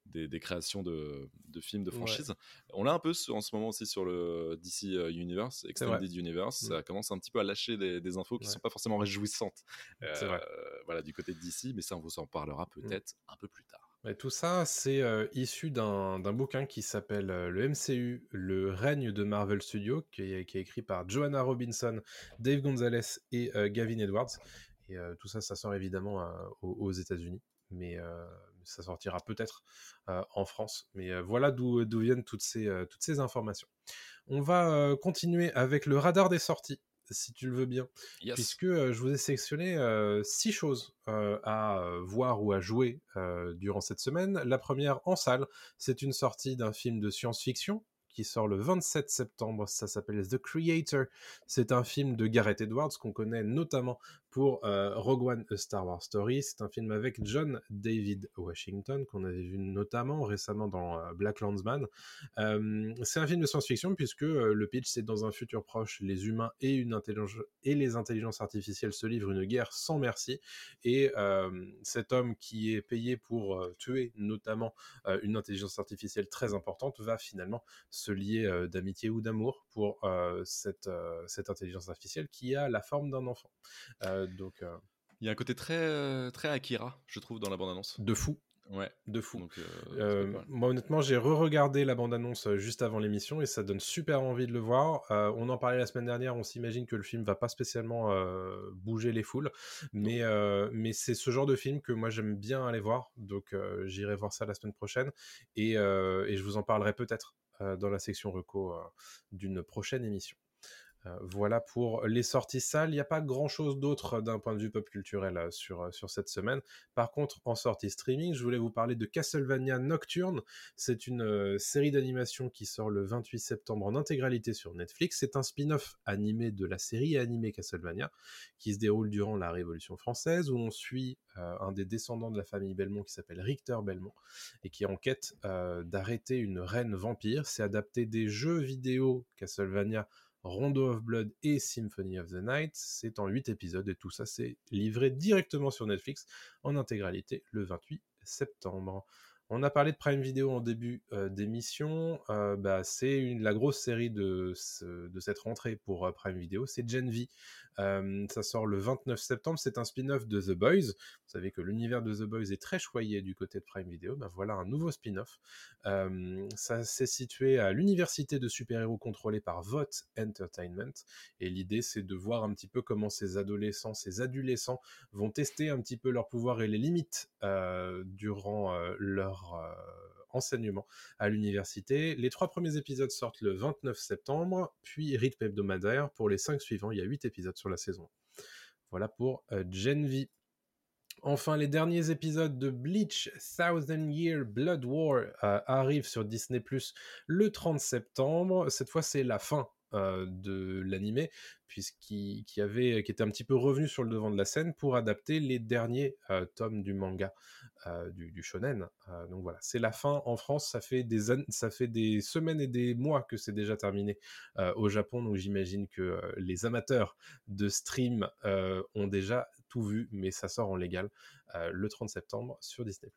des, des créations de, de films, de Ouais. franchises. On l'a un peu en ce moment aussi sur le DC euh, Universe. Extended Universe. Mm. Ça commence un petit peu à lâcher des, des infos qui sont pas forcément réjouissantes. C'est vrai. Euh, Voilà du côté de DC, mais ça on vous en parlera peut-être un peu plus tard. Et tout ça, c'est issu d'un bouquin qui s'appelle le MCU, le règne de Marvel Studios, qui est, écrit par Joanna Robinson, Dave Gonzalez et Gavin Edwards. Et tout ça, ça sort évidemment aux, États-Unis, mais ça sortira peut-être en France. Mais voilà d'où viennent toutes ces, informations. On va continuer avec le radar des sorties, si tu le veux bien Yes. puisque euh, je vous ai sélectionné euh, six choses euh, à voir ou à jouer durant cette semaine. La première en salle, c'est une sortie d'un film de science-fiction qui sort le 27 septembre. Ça s'appelle The Creator. C'est un film de Gareth Edwards qu'on connaît notamment pour euh, Rogue One A Star Wars Story. C'est un film avec John David Washington qu'on avait vu notamment récemment dans euh, Black Landsman. Euh, c'est un film de science-fiction puisque euh, le pitch c'est dans un futur proche, les humains et, une intelligence, et les intelligences artificielles se livrent une guerre sans merci et cet homme qui est payé pour tuer notamment une intelligence artificielle très importante va finalement se lier euh, d'amitié ou d'amour pour cette, cette intelligence artificielle qui a la forme d'un enfant. Donc Il y a un côté très, très Akira, je trouve, dans la bande-annonce. de fou, Ouais. de fou. Donc, euh, Euh, moi honnêtement j'ai re-regardé la bande-annonce juste avant l'émission et ça donne super envie de le voir. Euh, on en parlait la semaine dernière, on s'imagine que le film va pas spécialement bouger les foules, mais, mais c'est ce genre de film que moi j'aime bien aller voir, donc j'irai voir ça la semaine prochaine et, et je vous en parlerai peut-être dans la section reco euh, d'une prochaine émission. Euh, voilà pour les sorties salles. Il n'y a pas grand-chose d'autre d'un point de vue pop culturel euh, sur, euh, sur cette semaine. Par contre, en sortie streaming, je voulais vous parler de Castlevania Nocturne. C'est une série d'animation qui sort le 28 septembre en intégralité sur Netflix. C'est un spin-off animé de la série animée Castlevania qui se déroule durant la Révolution française où on suit un des descendants de la famille Belmont qui s'appelle Richter Belmont et qui est en quête d'arrêter une reine vampire. C'est adapté des jeux vidéo Castlevania Rondo of Blood et Symphony of the Night. C'est en 8 épisodes et tout ça c'est livré directement sur Netflix en intégralité le 28 septembre. On a parlé de Prime Video en début d'émission. bah, c'est la grosse série de, cette rentrée pour Prime Video. C'est Gen V. ça sort le 29 septembre. C'est un spin-off de The Boys. Vous savez que l'univers de The Boys est très choyé du côté de Prime Video. Bah, voilà un nouveau spin-off. ça s'est situé à l'université de super-héros contrôlée par Vote Entertainment. Et l'idée, c'est de voir un petit peu comment ces adolescents, ces adolescents vont tester un petit peu leur pouvoir et les limites durant leur enseignement à l'université. Les trois premiers épisodes sortent le 29 septembre, puis rythme hebdomadaire. Pour les cinq suivants, il y a huit épisodes sur la saison. Voilà pour euh, Gen V. Enfin, les derniers épisodes de Bleach Thousand Year Blood War euh, arrivent sur Disney Plus le 30 septembre. Cette fois, c'est la fin de l'animé, puisqu'il qui avait, qui était un petit peu revenu sur le devant de la scène pour adapter les derniers tomes du manga du, shonen. donc voilà, c'est la fin en France. Ça fait des ça fait des semaines et des mois que c'est déjà terminé au Japon. Donc j'imagine que les amateurs de stream ont déjà tout vu, mais ça sort en légal le 30 septembre sur Disney+.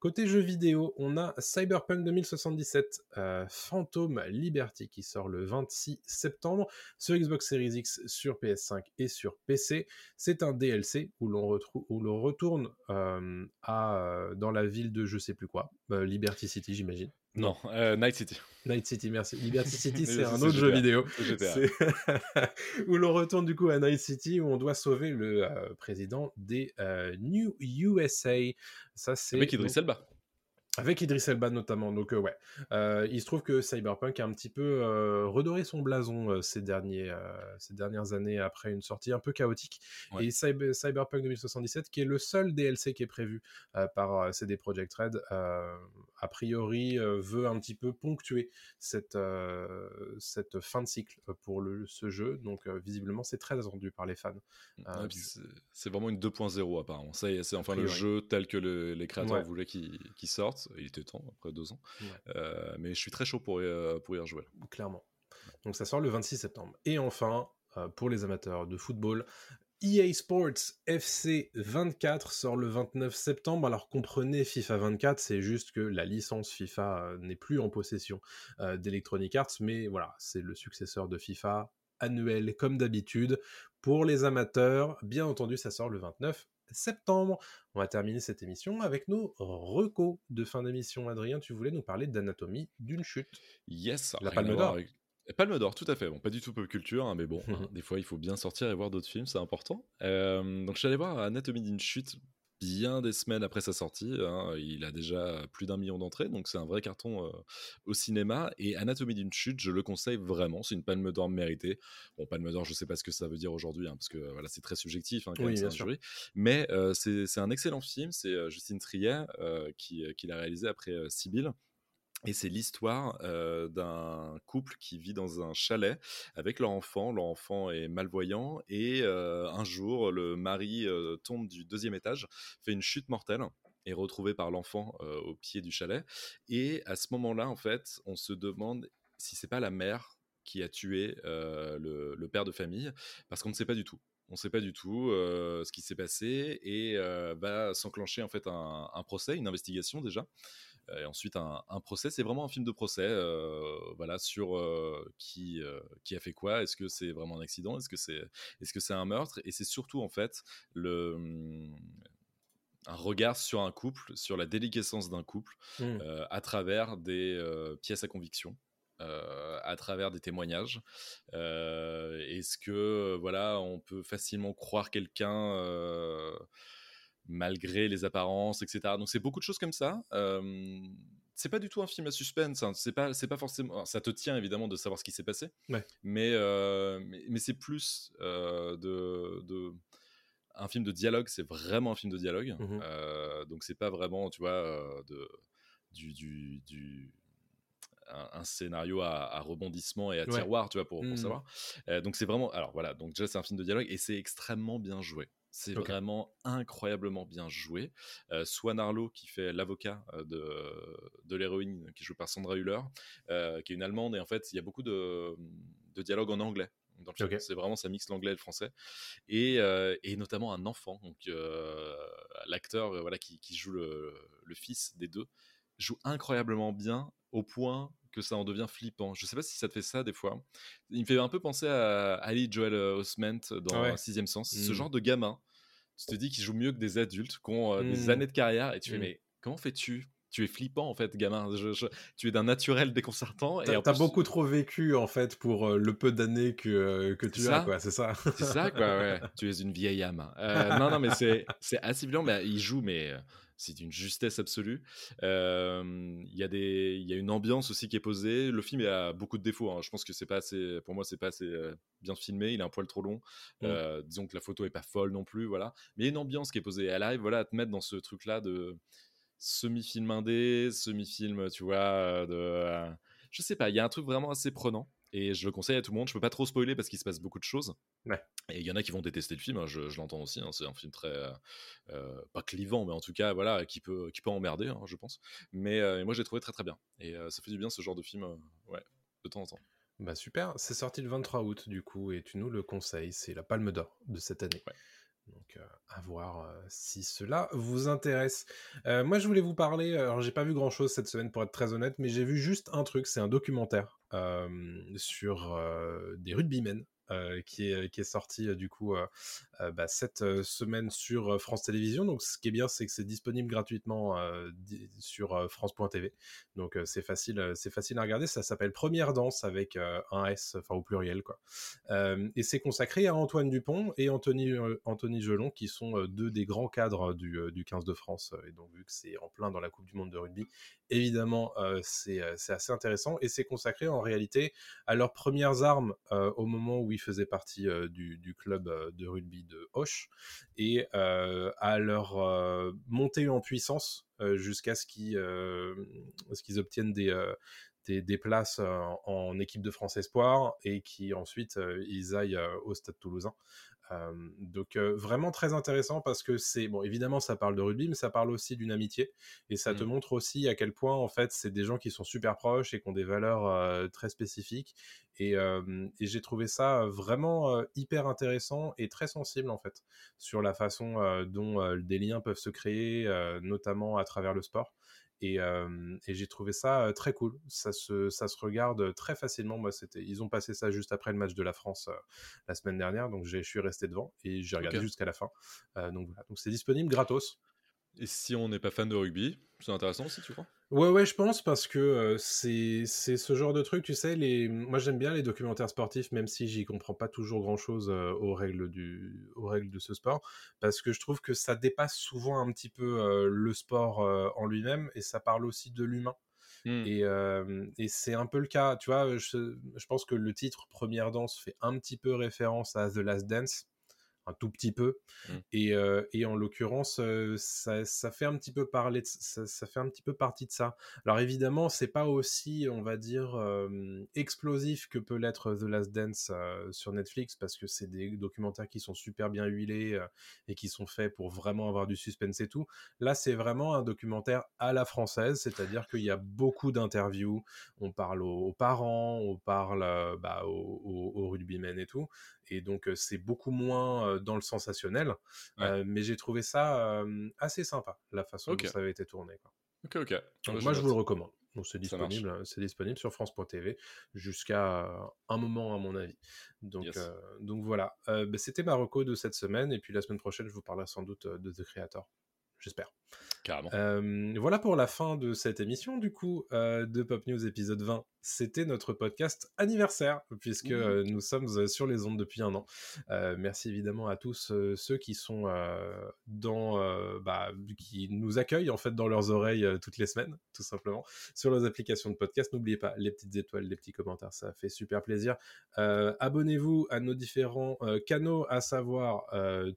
Côté jeux vidéo, on a Cyberpunk 2077 euh, Phantom Liberty qui sort le 26 septembre sur Xbox Series X, sur PS5 et sur PC. C'est un DLC où l'on retourne euh, à, euh, dans la ville de je sais plus quoi, Liberty City j'imagine. Non, Night City. Night City, merci. Liberty [laughs] City, c'est un autre jeu vidéo. [laughs] où l'on retourne du coup à Night City, où on doit sauver le président des New USA. Ça, c'est. Avec Idris Elba. Avec Idris Elba notamment, donc ouais. il se trouve que Cyberpunk a un petit peu redoré son blason ces, derniers, ces dernières années après une sortie un peu chaotique. Et Cyberpunk 2077, qui est le seul DLC qui est prévu par CD Projekt Red, a priori veut un petit peu ponctuer cette, cette fin de cycle pour le, ce jeu. Donc visiblement, c'est très attendu par les fans. c'est vraiment une 2.0 apparemment. C'est enfin le jeu tel que les créateurs voulaient qu'il sorte il était temps après deux ans. Euh, mais je suis très chaud pour y, euh, pour y rejouer. Clairement. Donc ça sort le 26 septembre. Et enfin, euh, pour les amateurs de football, EA Sports FC 24 sort le 29 septembre. Alors comprenez FIFA 24, c'est juste que la licence FIFA n'est plus en possession d'Electronic Arts, mais voilà, c'est le successeur de FIFA annuel comme d'habitude. Pour les amateurs, bien entendu, ça sort le 29 septembre. On va terminer cette émission avec nos recos de fin d'émission. Adrien, tu voulais nous parler d'anatomie d'une chute. Yes, la Palme d'Or. Palme d'Or, tout à fait. Bon, pas du tout pop culture, hein, mais bon, [laughs] hein, des fois il faut bien sortir et voir d'autres films, c'est important. Euh, donc je suis allé voir Anatomie d'une chute bien des semaines après sa sortie. Hein. Il a déjà plus d'un million d'entrées, donc c'est un vrai carton euh, au cinéma. Et Anatomie d'une chute, je le conseille vraiment. C'est une palme d'or méritée. Bon, palme d'or, je sais pas ce que ça veut dire aujourd'hui, hein, parce que voilà, c'est très subjectif, hein, quand même, jury. Mais euh, c'est un excellent film. C'est euh, Justine Trier qui, qui l'a réalisé après Sibyl. Et c'est l'histoire d'un couple qui vit dans un chalet avec leur enfant. Leur enfant est malvoyant et un jour, le mari tombe du deuxième étage, fait une chute mortelle est retrouvé par l'enfant au pied du chalet. Et à ce moment-là, en fait, on se demande si c'est pas la mère qui a tué le, père de famille, parce qu'on ne sait pas du tout. On ne sait pas du tout ce qui s'est passé et va s'enclencher en fait un, procès, une investigation déjà et ensuite un, procès. C'est vraiment un film de procès, euh, voilà, sur euh, qui, euh, qui a fait quoi. Est-ce que c'est vraiment un accident? Est-ce que c'est est-ce que c'est un meurtre? Et c'est surtout en fait le hum, un regard sur un couple, sur la déliquescence d'un couple, mmh. à travers des pièces à conviction. à travers des témoignages. Est-ce que voilà, on peut facilement croire quelqu'un malgré les apparences, etc. Donc c'est beaucoup de choses comme ça. Euh, c'est pas du tout un film à suspense. Hein. C'est pas, c'est pas forcément. ça te tient évidemment de savoir ce qui s'est passé. Mais, mais, c'est plus de, un film de dialogue. C'est vraiment un film de dialogue. Mmh donc c'est pas vraiment, tu vois, de du, du, un, scénario à, rebondissement et à tiroir, tu vois, pour, pour mmh savoir. donc c'est vraiment, alors voilà, donc déjà c'est un film de dialogue et c'est extrêmement bien joué. C'est vraiment incroyablement bien joué. Euh, Swan Arlo, qui fait l'avocat de, de l'héroïne, qui joue par Sandra Hüller, euh, qui est une Allemande, et en fait, il y a beaucoup de, de dialogues en anglais dans le film. Ok. C'est vraiment ça mixe l'anglais et le français et, euh, et notamment un enfant. Donc l'acteur voilà qui, qui joue le, le fils des deux joue incroyablement bien au point que ça en devient flippant. Je sais pas si ça te fait ça des fois. Il me fait un peu penser à Ali Joel Osment dans Ouais. Sixième Sens. Ce Mm. genre de gamin, tu te dis qu'il joue mieux que des adultes qui ont euh, des Mm. années de carrière et tu fais Mm. mais comment fais-tu? Tu es flippant en fait, gamin. Je- je- tu es d'un naturel déconcertant. Et T'as plus- beaucoup trop vécu en fait pour euh, le peu d'années que, euh, que tu as, quoi, c'est ça? C'est ça, quoi, ouais. [laughs] tu es une vieille âme. Euh, non, non, mais c'est, c'est assez violent. Mais il joue, mais euh, c'est d'une justesse absolue. Euh, Il y, a des- y a une ambiance aussi qui est posée. Le film a beaucoup de défauts. hein. Je pense que c'est pas assez, pour moi, c'est pas assez bien filmé. Il est un poil trop long. Mm. Euh, disons que la photo est pas folle non plus, voilà. Mais il y a une ambiance qui est posée. Elle arrive, voilà, à te mettre dans ce truc-là de semi-film indé, semi-film, tu vois, de. euh, je sais pas, il y a un truc vraiment assez prenant. Et je le conseille à tout le monde. Je peux pas trop spoiler parce qu'il se passe beaucoup de choses. Ouais. Et il y en a qui vont détester le film, hein, je, je l'entends aussi. hein, c'est un film très. euh, pas clivant, mais en tout cas, voilà, qui peut, qui peut emmerder, hein, je pense. Mais euh, moi, j'ai trouvé très très bien. Et euh, ça fait du bien ce genre de film, ouais, de temps en temps. Bah super, c'est sorti le 23 août du coup et tu nous le conseilles, c'est la Palme d'Or de cette année. Ouais. Donc euh, à voir euh, si cela vous intéresse. Euh, moi je voulais vous parler, alors j'ai pas vu grand chose cette semaine pour être très honnête, mais j'ai vu juste un truc, c'est un documentaire sur des rugbymen. Euh, qui, est, qui est sorti euh, du coup euh, euh, bah, cette euh, semaine sur euh, France Télévisions. Donc ce qui est bien, c'est que c'est disponible gratuitement euh, sur euh, France.tv. Donc euh, c'est facile, euh, c'est facile à regarder. Ça s'appelle Première Danse avec euh, un S, enfin au pluriel quoi. Euh, et c'est consacré à Antoine Dupont et Anthony, euh, Anthony Gelon, qui sont euh, deux des grands cadres du, euh, du 15 de France. Et donc vu que c'est en plein dans la Coupe du Monde de rugby, évidemment euh, c'est euh, assez intéressant. Et c'est consacré en réalité à leurs premières armes euh, au moment où ils faisaient partie euh, du, club euh, de rugby de Hoche et euh, à leur montée en puissance jusqu'à ce qu'ils obtiennent des, places en équipe de France Espoir et qui ensuite ils aillent au Stade Toulousain. Euh, donc euh, vraiment très intéressant parce que c'est bon évidemment ça parle de rugby mais ça parle aussi d'une amitié et ça te Mm. montre aussi à quel point en fait c'est des gens qui sont super proches et qui ont des valeurs euh, très spécifiques et, et j'ai trouvé ça vraiment hyper intéressant et très sensible en fait sur la façon dont des liens peuvent se créer notamment à travers le sport et, euh, et j'ai trouvé ça très cool. Ça se, ça se regarde très facilement. Moi, c'était, ils ont passé ça juste après le match de la France euh, la semaine dernière, donc j'ai- je suis resté devant et j'ai regardé jusqu'à la fin. Euh, donc voilà, donc c'est disponible gratos. Et si on n'est pas fan de rugby, c'est intéressant aussi, tu crois? Ouais, ouais, je pense parce que euh, c'est c'est ce genre de truc, tu sais. Les... Moi, j'aime bien les documentaires sportifs, même si j'y comprends pas toujours grand chose aux règles du aux règles de ce sport, parce que je trouve que ça dépasse souvent un petit peu euh, le sport en lui-même et ça parle aussi de l'humain. Hmm. Et, et c'est un peu le cas, tu vois, je, je pense que le titre Première Danse fait un petit peu référence à The Last Dance, un tout petit peu, Mm. et, euh, et en l'occurrence, euh, ça, ça fait un petit peu parler, de- ça, ça fait un petit peu partie de ça. Alors évidemment, c'est pas aussi, on va dire, euh, explosif que peut l'être The Last Dance sur Netflix, parce que c'est des documentaires qui sont super bien huilés et qui sont faits pour vraiment avoir du suspense et tout. Là, c'est vraiment un documentaire à la française, c'est-à-dire qu'il y a beaucoup d'interviews, on parle aux, aux parents, on parle bah, aux, aux, aux rugbymen et tout, et donc c'est beaucoup moins dans le sensationnel, Ouais. mais j'ai trouvé ça assez sympa, la façon Ok. dont ça avait été tourné. quoi. Ok, ok. Donc Ouais, moi, je vous le recommande. Donc c'est disponible, c'est disponible sur France.tv jusqu'à un moment à mon avis. Donc, Yes. euh, donc voilà, Euh, bah, c'était ma reco de cette semaine et puis la semaine prochaine je vous parlerai sans doute de The Creator. J'espère. Carrément. Euh, voilà pour la fin de cette émission du coup euh, de Pop News épisode 20. C'était notre podcast anniversaire puisque euh, nous sommes sur les ondes depuis un an. Merci évidemment à tous ceux qui sont dans, bah, qui nous accueillent en fait dans leurs oreilles toutes les semaines, tout simplement, sur leurs applications de podcast. N'oubliez pas les petites étoiles, les petits commentaires, ça fait super plaisir. Abonnez-vous à nos différents canaux, à savoir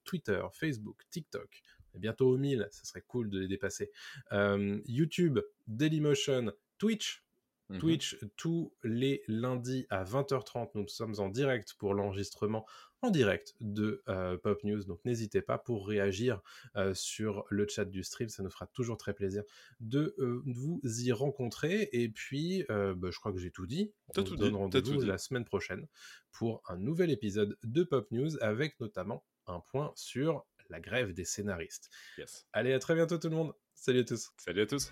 Twitter, Facebook, TikTok. Bientôt au 1000, ça serait cool de les dépasser. Euh, YouTube, Dailymotion, Twitch. Mhm. Twitch tous les lundis à 20h30. Nous sommes en direct pour l'enregistrement en direct de euh, Pop News. Donc n'hésitez pas pour réagir euh, sur le chat du stream. Ça nous fera toujours très plaisir de euh, vous y rencontrer. Et puis, bah, je crois que j'ai tout dit. On tout donne rendez-vous la semaine prochaine pour un nouvel épisode de Pop News avec notamment un point sur la grève des scénaristes. Yes. Allez, à très bientôt tout le monde. Salut à tous. Salut à tous.